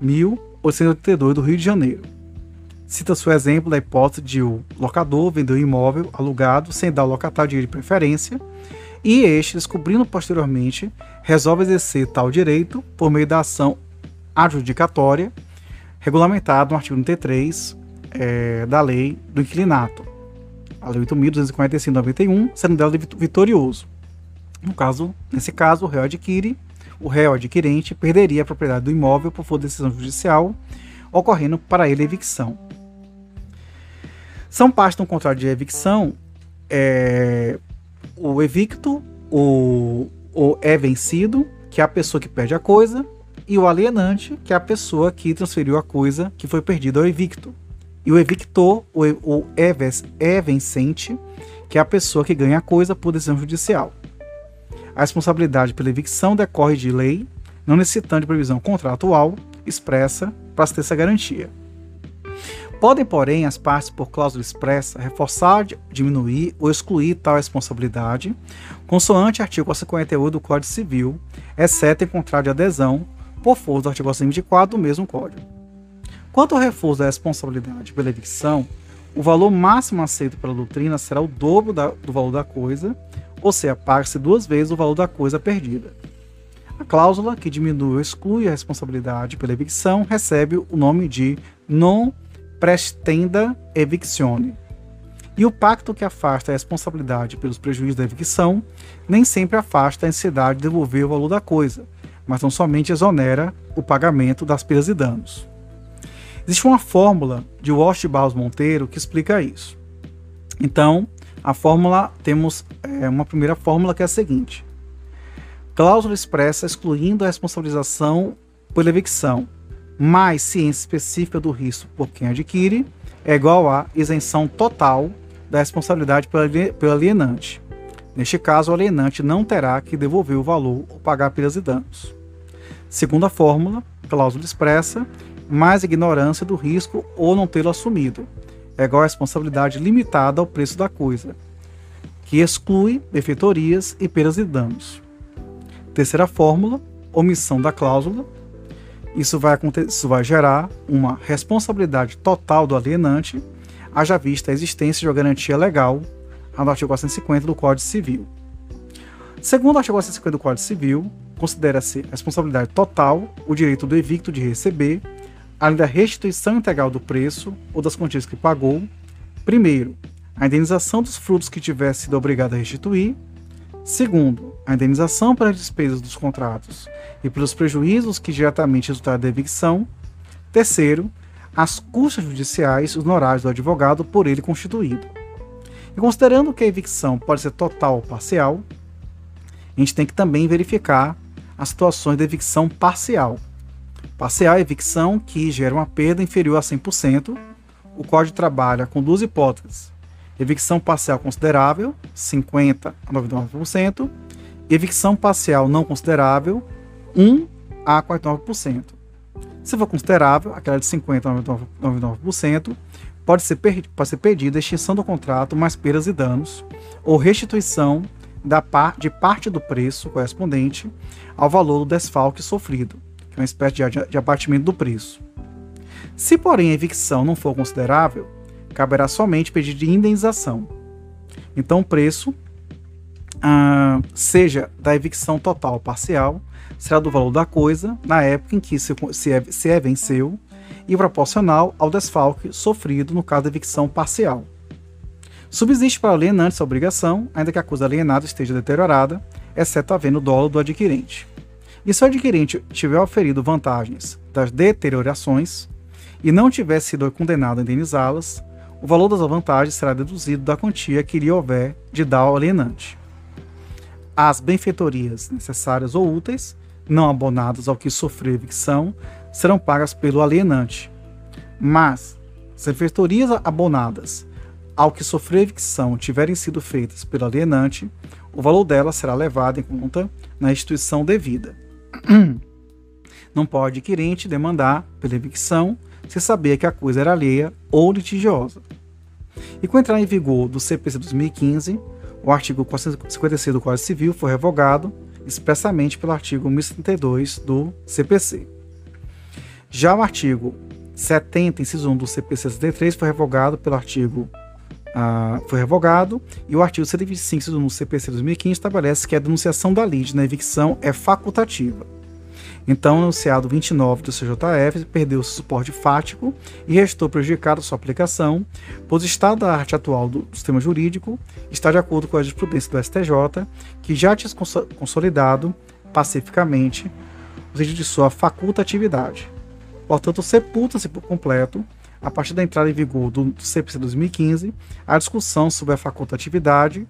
1882 do Rio de Janeiro. Cita-se o exemplo da hipótese de o locador vender o imóvel alugado sem dar ao locatário direito de preferência e este, descobrindo posteriormente, resolve exercer tal direito por meio da ação adjudicatória regulamentada no artigo 93 é, da Lei do Inquilinato, a Lei 8.245-91, sendo dela vitorioso. No caso, nesse caso, o réu adquire o réu adquirente perderia a propriedade do imóvel por for decisão judicial, ocorrendo para ele evicção. São partes de um contrato de evicção é, o evicto, o, o é vencido, que é a pessoa que perde a coisa, e o alienante, que é a pessoa que transferiu a coisa que foi perdida ao evicto. E o evictor, o, o é vencente, que é a pessoa que ganha a coisa por decisão judicial. A responsabilidade pela evicção decorre de lei, não necessitando de previsão contratual expressa para ter essa garantia. Podem, porém, as partes, por cláusula expressa, reforçar, diminuir ou excluir tal responsabilidade, consoante artigo 58 do Código Civil, exceto em contrato de adesão, por força do artigo 124 do mesmo Código. Quanto ao reforço da responsabilidade pela evicção, o valor máximo aceito pela doutrina será o dobro da, do valor da coisa, ou seja, paga-se duas vezes o valor da coisa perdida. A cláusula que diminui ou exclui a responsabilidade pela evicção recebe o nome de non prestenda evictione. E o pacto que afasta a responsabilidade pelos prejuízos da evicção nem sempre afasta a necessidade de devolver o valor da coisa, mas não somente exonera o pagamento das perdas e danos. Existe uma fórmula de Walsh Barros Monteiro que explica isso. Então, a fórmula, temos é, uma primeira fórmula que é a seguinte: cláusula expressa excluindo a responsabilização pela evicção, mais ciência específica do risco por quem adquire, é igual a isenção total da responsabilidade pelo alienante. Neste caso, o alienante não terá que devolver o valor ou pagar perdas e danos. Segunda fórmula, cláusula expressa, mais ignorância do risco ou não tê-lo assumido, é igual a responsabilidade limitada ao preço da coisa, que exclui benfeitorias e perdas e danos. Terceira fórmula, omissão da cláusula. Isso vai, isso vai gerar uma responsabilidade total do alienante, haja vista a existência de uma garantia legal no artigo 450 do Código Civil. Segundo o artigo 450 do Código Civil, considera-se responsabilidade total o direito do evicto de receber, além da restituição integral do preço ou das quantias que pagou, primeiro, a indenização dos frutos que tiver sido obrigado a restituir, segundo, a indenização pelas despesas dos contratos e pelos prejuízos que diretamente resultaram da evicção, terceiro, as custas judiciais e os honorários do advogado por ele constituído. E considerando que a evicção pode ser total ou parcial, a gente tem que também verificar as situações de evicção parcial. Parcial é evicção que gera uma perda inferior a 100%. O Código trabalha com duas hipóteses. Evicção parcial considerável, 50% a 99%, e evicção parcial não considerável, 1 a 49%. Se for considerável, aquela de 50% a 99%, pode ser, pode ser pedida extinção do contrato mais perdas e danos, ou restituição da par, de parte do preço correspondente ao valor do desfalque sofrido, que é uma espécie de, de abatimento do preço. Se, porém, a evicção não for considerável, caberá somente pedir de indenização. Então, o preço, ah, seja da evicção total ou parcial, será do valor da coisa na época em que se, se, é, se é venceu e proporcional ao desfalque sofrido no caso da evicção parcial. Subsiste para o alienante essa obrigação, ainda que a coisa alienada esteja deteriorada, exceto havendo dolo do adquirente. E se o adquirente tiver oferido vantagens das deteriorações e não tiver sido condenado a indenizá-las, o valor das vantagens será deduzido da quantia que lhe houver de dar ao alienante. As benfeitorias necessárias ou úteis, não abonadas ao que sofreu evicção, serão pagas pelo alienante. Mas, as benfeitorias abonadas ao que sofreu evicção tiverem sido feitas pelo alienante, o valor dela será levado em conta na instituição devida. Não pode adquirente demandar pela evicção se saber que a coisa era alheia ou litigiosa. E com a entrada em vigor do CPC 2015, o artigo 456 do Código Civil foi revogado expressamente pelo artigo 1032 do CPC. Já o artigo 70, inciso 1 do CPC 63 foi revogado pelo artigo foi revogado e o artigo 125 do CPC 2015 estabelece que a denunciação da lide na evicção é facultativa. Então, o enunciado 29 do CJF perdeu seu suporte fático e restou prejudicado sua aplicação, pois o estado da arte atual do sistema jurídico está de acordo com a jurisprudência do STJ, que já tinha consolidado pacificamente o sentido de sua facultatividade. Portanto, sepulta-se por completo a partir da entrada em vigor do CPC 2015, a discussão sobre a facultatividade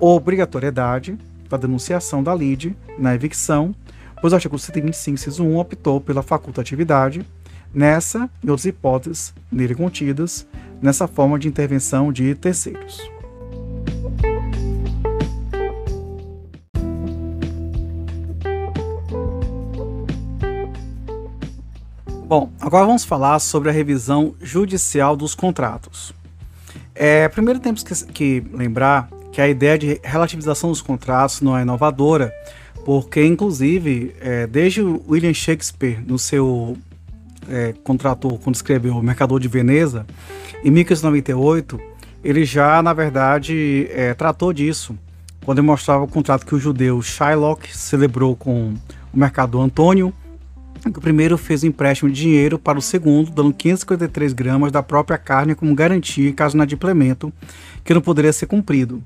obrigatoriedade da denunciação da lide na evicção, pois o artigo 125, inciso 1, optou pela facultatividade nessa e outras hipóteses nele contidas nessa forma de intervenção de terceiros. Bom, agora vamos falar sobre a revisão judicial dos contratos. É, primeiro temos que, que lembrar que a ideia de relativização dos contratos não é inovadora, porque inclusive é, desde William Shakespeare no seu é, contrato quando escreveu O Mercador de Veneza em 1598 ele já na verdade é, tratou disso quando ele mostrava o contrato que o judeu Shylock celebrou com o mercador Antônio o primeiro fez um empréstimo de dinheiro para o segundo, dando 553 gramas da própria carne como garantia caso de inadimplemento, que não poderia ser cumprido.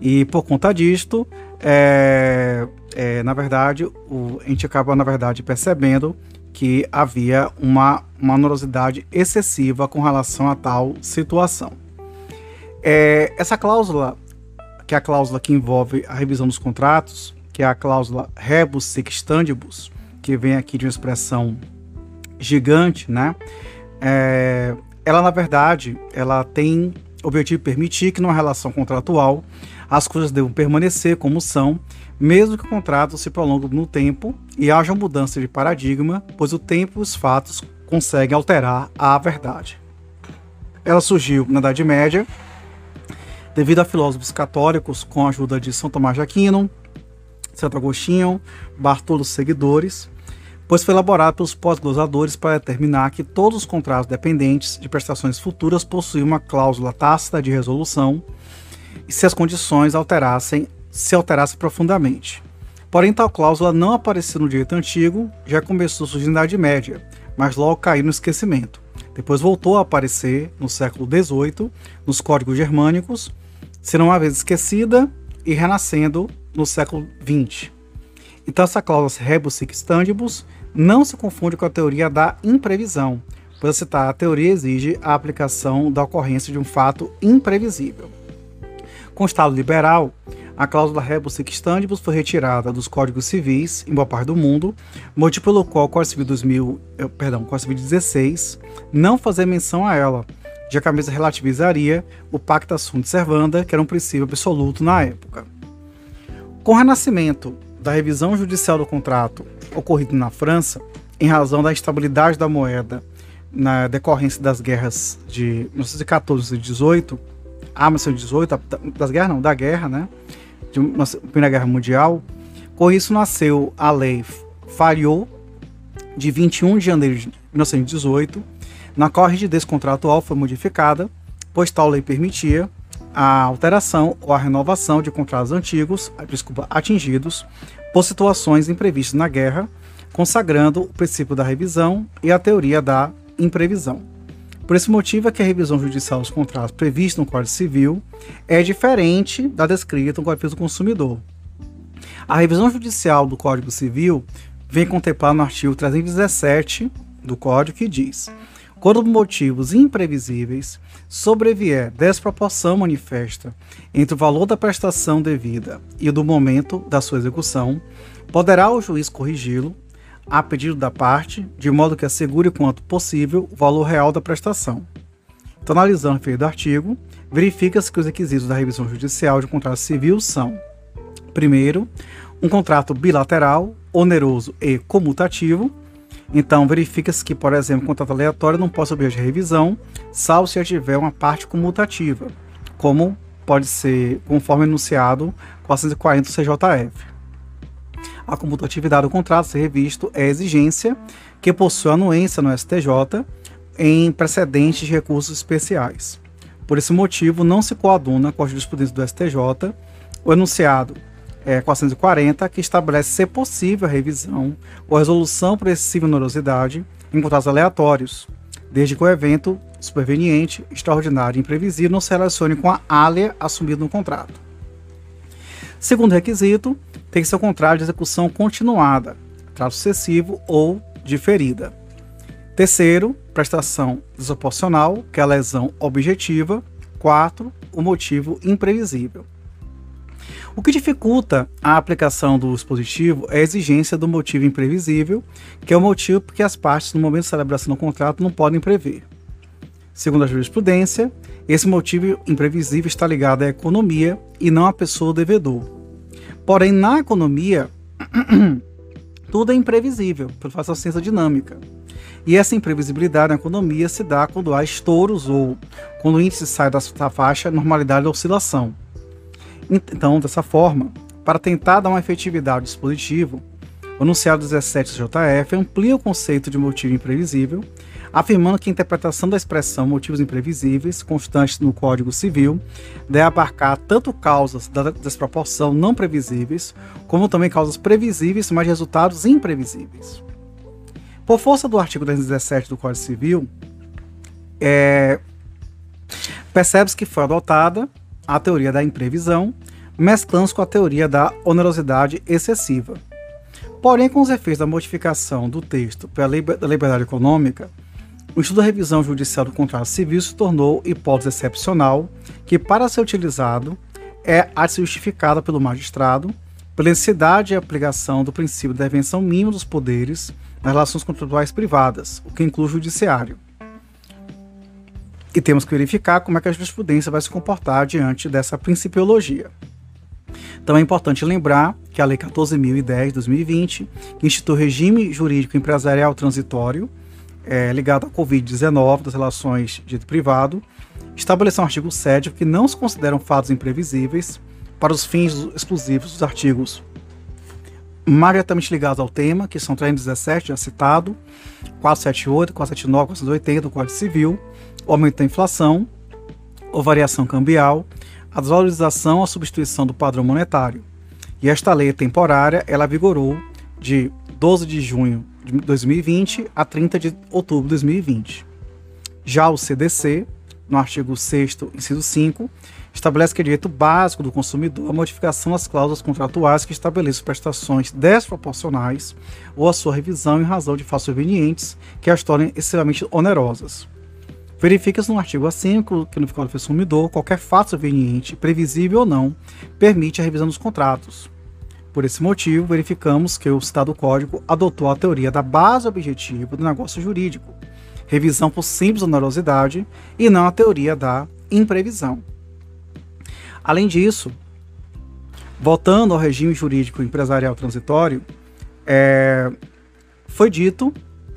E por conta disto, é, é, na verdade, o, a gente acaba, na verdade, percebendo que havia uma, uma morosidade excessiva com relação a tal situação. É, essa cláusula, que é a cláusula que envolve a revisão dos contratos, que é a cláusula rebus sic que vem aqui de uma expressão gigante, né? É, ela, na verdade, ela tem o objetivo de permitir que numa relação contratual as coisas devam permanecer como são, mesmo que o contrato se prolongue no tempo e haja mudança de paradigma, pois o tempo e os fatos conseguem alterar a verdade. ela surgiu na Idade Média devido a filósofos católicos com a ajuda de São Tomás de Aquino, Santo Agostinho, Bartolo seguidores, pois foi elaborado pelos pós-glosadores para determinar que todos os contratos dependentes de prestações futuras possuíam uma cláusula tácita de resolução e se as condições alterassem, se alterassem profundamente. Porém, tal cláusula não apareceu no direito antigo, já começou a surgir na Idade Média, mas logo caiu no esquecimento. Depois voltou a aparecer no século XVIII, nos códigos germânicos, sendo uma vez esquecida e renascendo no século XX. Então, essa cláusula rebus sic stantibus não se confunde com a teoria da imprevisão, pois citar a teoria exige a aplicação da ocorrência de um fato imprevisível. Com o Estado liberal, a cláusula rebus sic stantibus foi retirada dos códigos civis em boa parte do mundo, motivo pelo qual o Código Civil 2000, eh, perdão, Código Civil 16 não fazia menção a ela, já que a mesa relativizaria o pacta sunt servanda, que era um princípio absoluto na época. Com o renascimento da revisão judicial do contrato ocorrido na França, em razão da instabilidade da moeda na decorrência das guerras de 1914 e 18, a 1918, das guerras não, da guerra, né, de Primeira Guerra Mundial, com isso nasceu a lei Fariot de 21 de janeiro de 1918, na qual a rigidez contratual foi modificada, pois tal lei permitia a alteração ou a renovação de contratos antigos, desculpa, atingidos por situações imprevistas na guerra, consagrando o princípio da revisão e a teoria da imprevisão. Por esse motivo é que a revisão judicial dos contratos prevista no Código Civil é diferente da descrita no Código do Consumidor. A revisão judicial do Código Civil vem contemplada no artigo 317 do Código que diz: quando motivos imprevisíveis sobrevier desproporção manifesta entre o valor da prestação devida e o do momento da sua execução, poderá o juiz corrigi-lo a pedido da parte, de modo que assegure quanto possível o valor real da prestação. Então, analisando o referido artigo, verifica-se que os requisitos da revisão judicial de contrato civil são: primeiro, um contrato bilateral, oneroso e comutativo, então, verifica-se que, por exemplo, contrato aleatório não possa obter revisão, salvo se tiver uma parte comutativa, como pode ser conforme enunciado 440 CJF. A comutatividade do contrato ser revisto é exigência que possui anuência no STJ em precedentes de recursos especiais. Por esse motivo, não se coaduna com a jurisprudência do STJ o enunciado é, 440, que estabelece ser possível a revisão ou resolução por excessiva onerosidade em contratos aleatórios, desde que o evento superveniente, extraordinário e imprevisível não se relacione com a área assumida no contrato. Segundo requisito, tem que ser o contrato de execução continuada, trato sucessivo ou diferida. Terceiro, prestação desproporcional, que é a lesão objetiva. Quatro, o motivo imprevisível. O que dificulta a aplicação do dispositivo é a exigência do motivo imprevisível, que é o motivo porque as partes, no momento de celebração do contrato, não podem prever. Segundo a jurisprudência, esse motivo imprevisível está ligado à economia e não à pessoa devedor. Porém, na economia, tudo é imprevisível, pela fato da ciência dinâmica. E essa imprevisibilidade na economia se dá quando há estouros ou quando o índice sai da faixa normalidade da oscilação. Então, dessa forma, para tentar dar uma efetividade ao dispositivo, o enunciado 17 JF amplia o conceito de motivo imprevisível, afirmando que a interpretação da expressão motivos imprevisíveis, constante no Código Civil, deve abarcar tanto causas da desproporção não previsíveis, como também causas previsíveis, mas resultados imprevisíveis. Por força do artigo 217 do Código Civil, é, percebe-se que foi adotada a teoria da imprevisão, mesclando com a teoria da onerosidade excessiva. Porém, com os efeitos da modificação do texto pela liberdade econômica, o estudo da revisão judicial do contrato civil se tornou hipótese excepcional que, para ser utilizado, é a ser justificada pelo magistrado pela necessidade e aplicação do princípio da intervenção mínima dos poderes nas relações contratuais privadas, o que inclui o judiciário. E temos que verificar como é que a jurisprudência vai se comportar diante dessa principiologia. Então é importante lembrar que a Lei 14.010 de 2020, que institui regime jurídico empresarial transitório é, ligado à Covid-19 das relações de privado, estabeleceu um artigo 7 que não se consideram fatos imprevisíveis para os fins exclusivos dos artigos diretamente ligados ao tema, que são 317, já citado, 478, 479, 480 do Código Civil, o aumento da inflação, ou variação cambial, a desvalorização ou substituição do padrão monetário. E esta lei temporária, ela vigorou de 12 de junho de 2020 a 30 de outubro de 2020. Já o CDC, no artigo 6 inciso 5, estabelece que é direito básico do consumidor a modificação das cláusulas contratuais que estabeleçam prestações desproporcionais ou a sua revisão em razão de fatos convenientes que as tornem excessivamente onerosas. Verifica-se no artigo 5 que no Código do Consumidor qualquer fato conveniente, previsível ou não, permite a revisão dos contratos. Por esse motivo, verificamos que o citado código adotou a teoria da base objetiva do negócio jurídico, revisão por simples onerosidade, e não a teoria da imprevisão. Além disso, voltando ao regime jurídico empresarial transitório, é, foi dito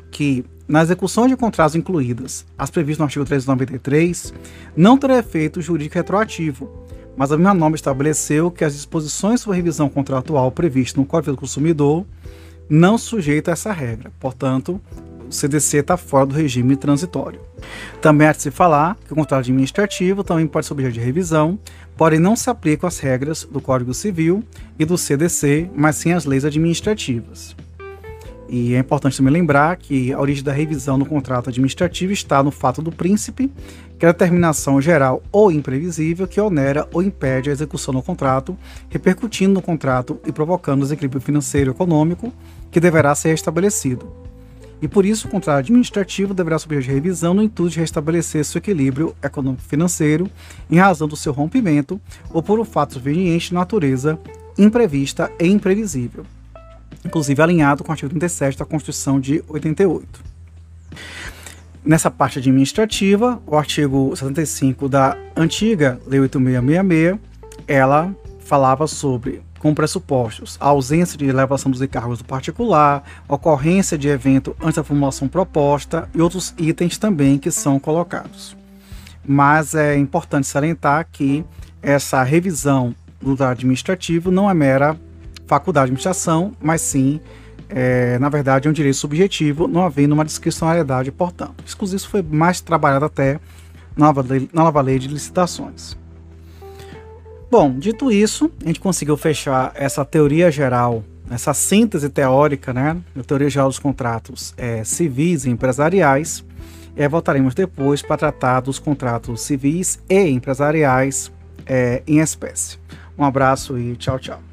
que na execução de contratos incluídas as previstas no artigo 393, não terá efeito jurídico retroativo, mas a mesma norma estabeleceu que as disposições sobre revisão contratual previstas no Código do Consumidor não sujeitam a essa regra. Portanto, o CDC está fora do regime transitório. Também há de se falar que o contrato administrativo também pode ser objeto de revisão, porém não se aplicam as regras do Código Civil e do CDC, mas sim as leis administrativas. E é importante também lembrar que a origem da revisão no contrato administrativo está no fato do príncipe, que é a determinação geral ou imprevisível que onera ou impede a execução do contrato, repercutindo no contrato e provocando desequilíbrio financeiro e econômico que deverá ser restabelecido. E por isso o contrato administrativo deverá de revisão no intuito de restabelecer seu equilíbrio econômico-financeiro em razão do seu rompimento ou por um fato conveniente de natureza imprevista e imprevisível, inclusive alinhado com o artigo 37 da Constituição de 88. Nessa parte administrativa, o artigo 75 da antiga Lei 8666, ela falava sobre com pressupostos a ausência de elevação dos encargos do particular, ocorrência de evento antes da formulação proposta e outros itens também que são colocados. Mas é importante salientar que essa revisão do administrativo não é mera faculdade de administração, mas sim, é, na verdade, é um direito subjetivo, não havendo uma discricionariedade, portanto. Isso foi mais trabalhado até na nova lei, na nova lei de licitações. Bom, dito isso, a gente conseguiu fechar essa teoria geral, essa síntese teórica, né, da teoria geral dos contratos é, civis e empresariais. E voltaremos depois para tratar dos contratos civis e empresariais é, em espécie. Um abraço e tchau, tchau.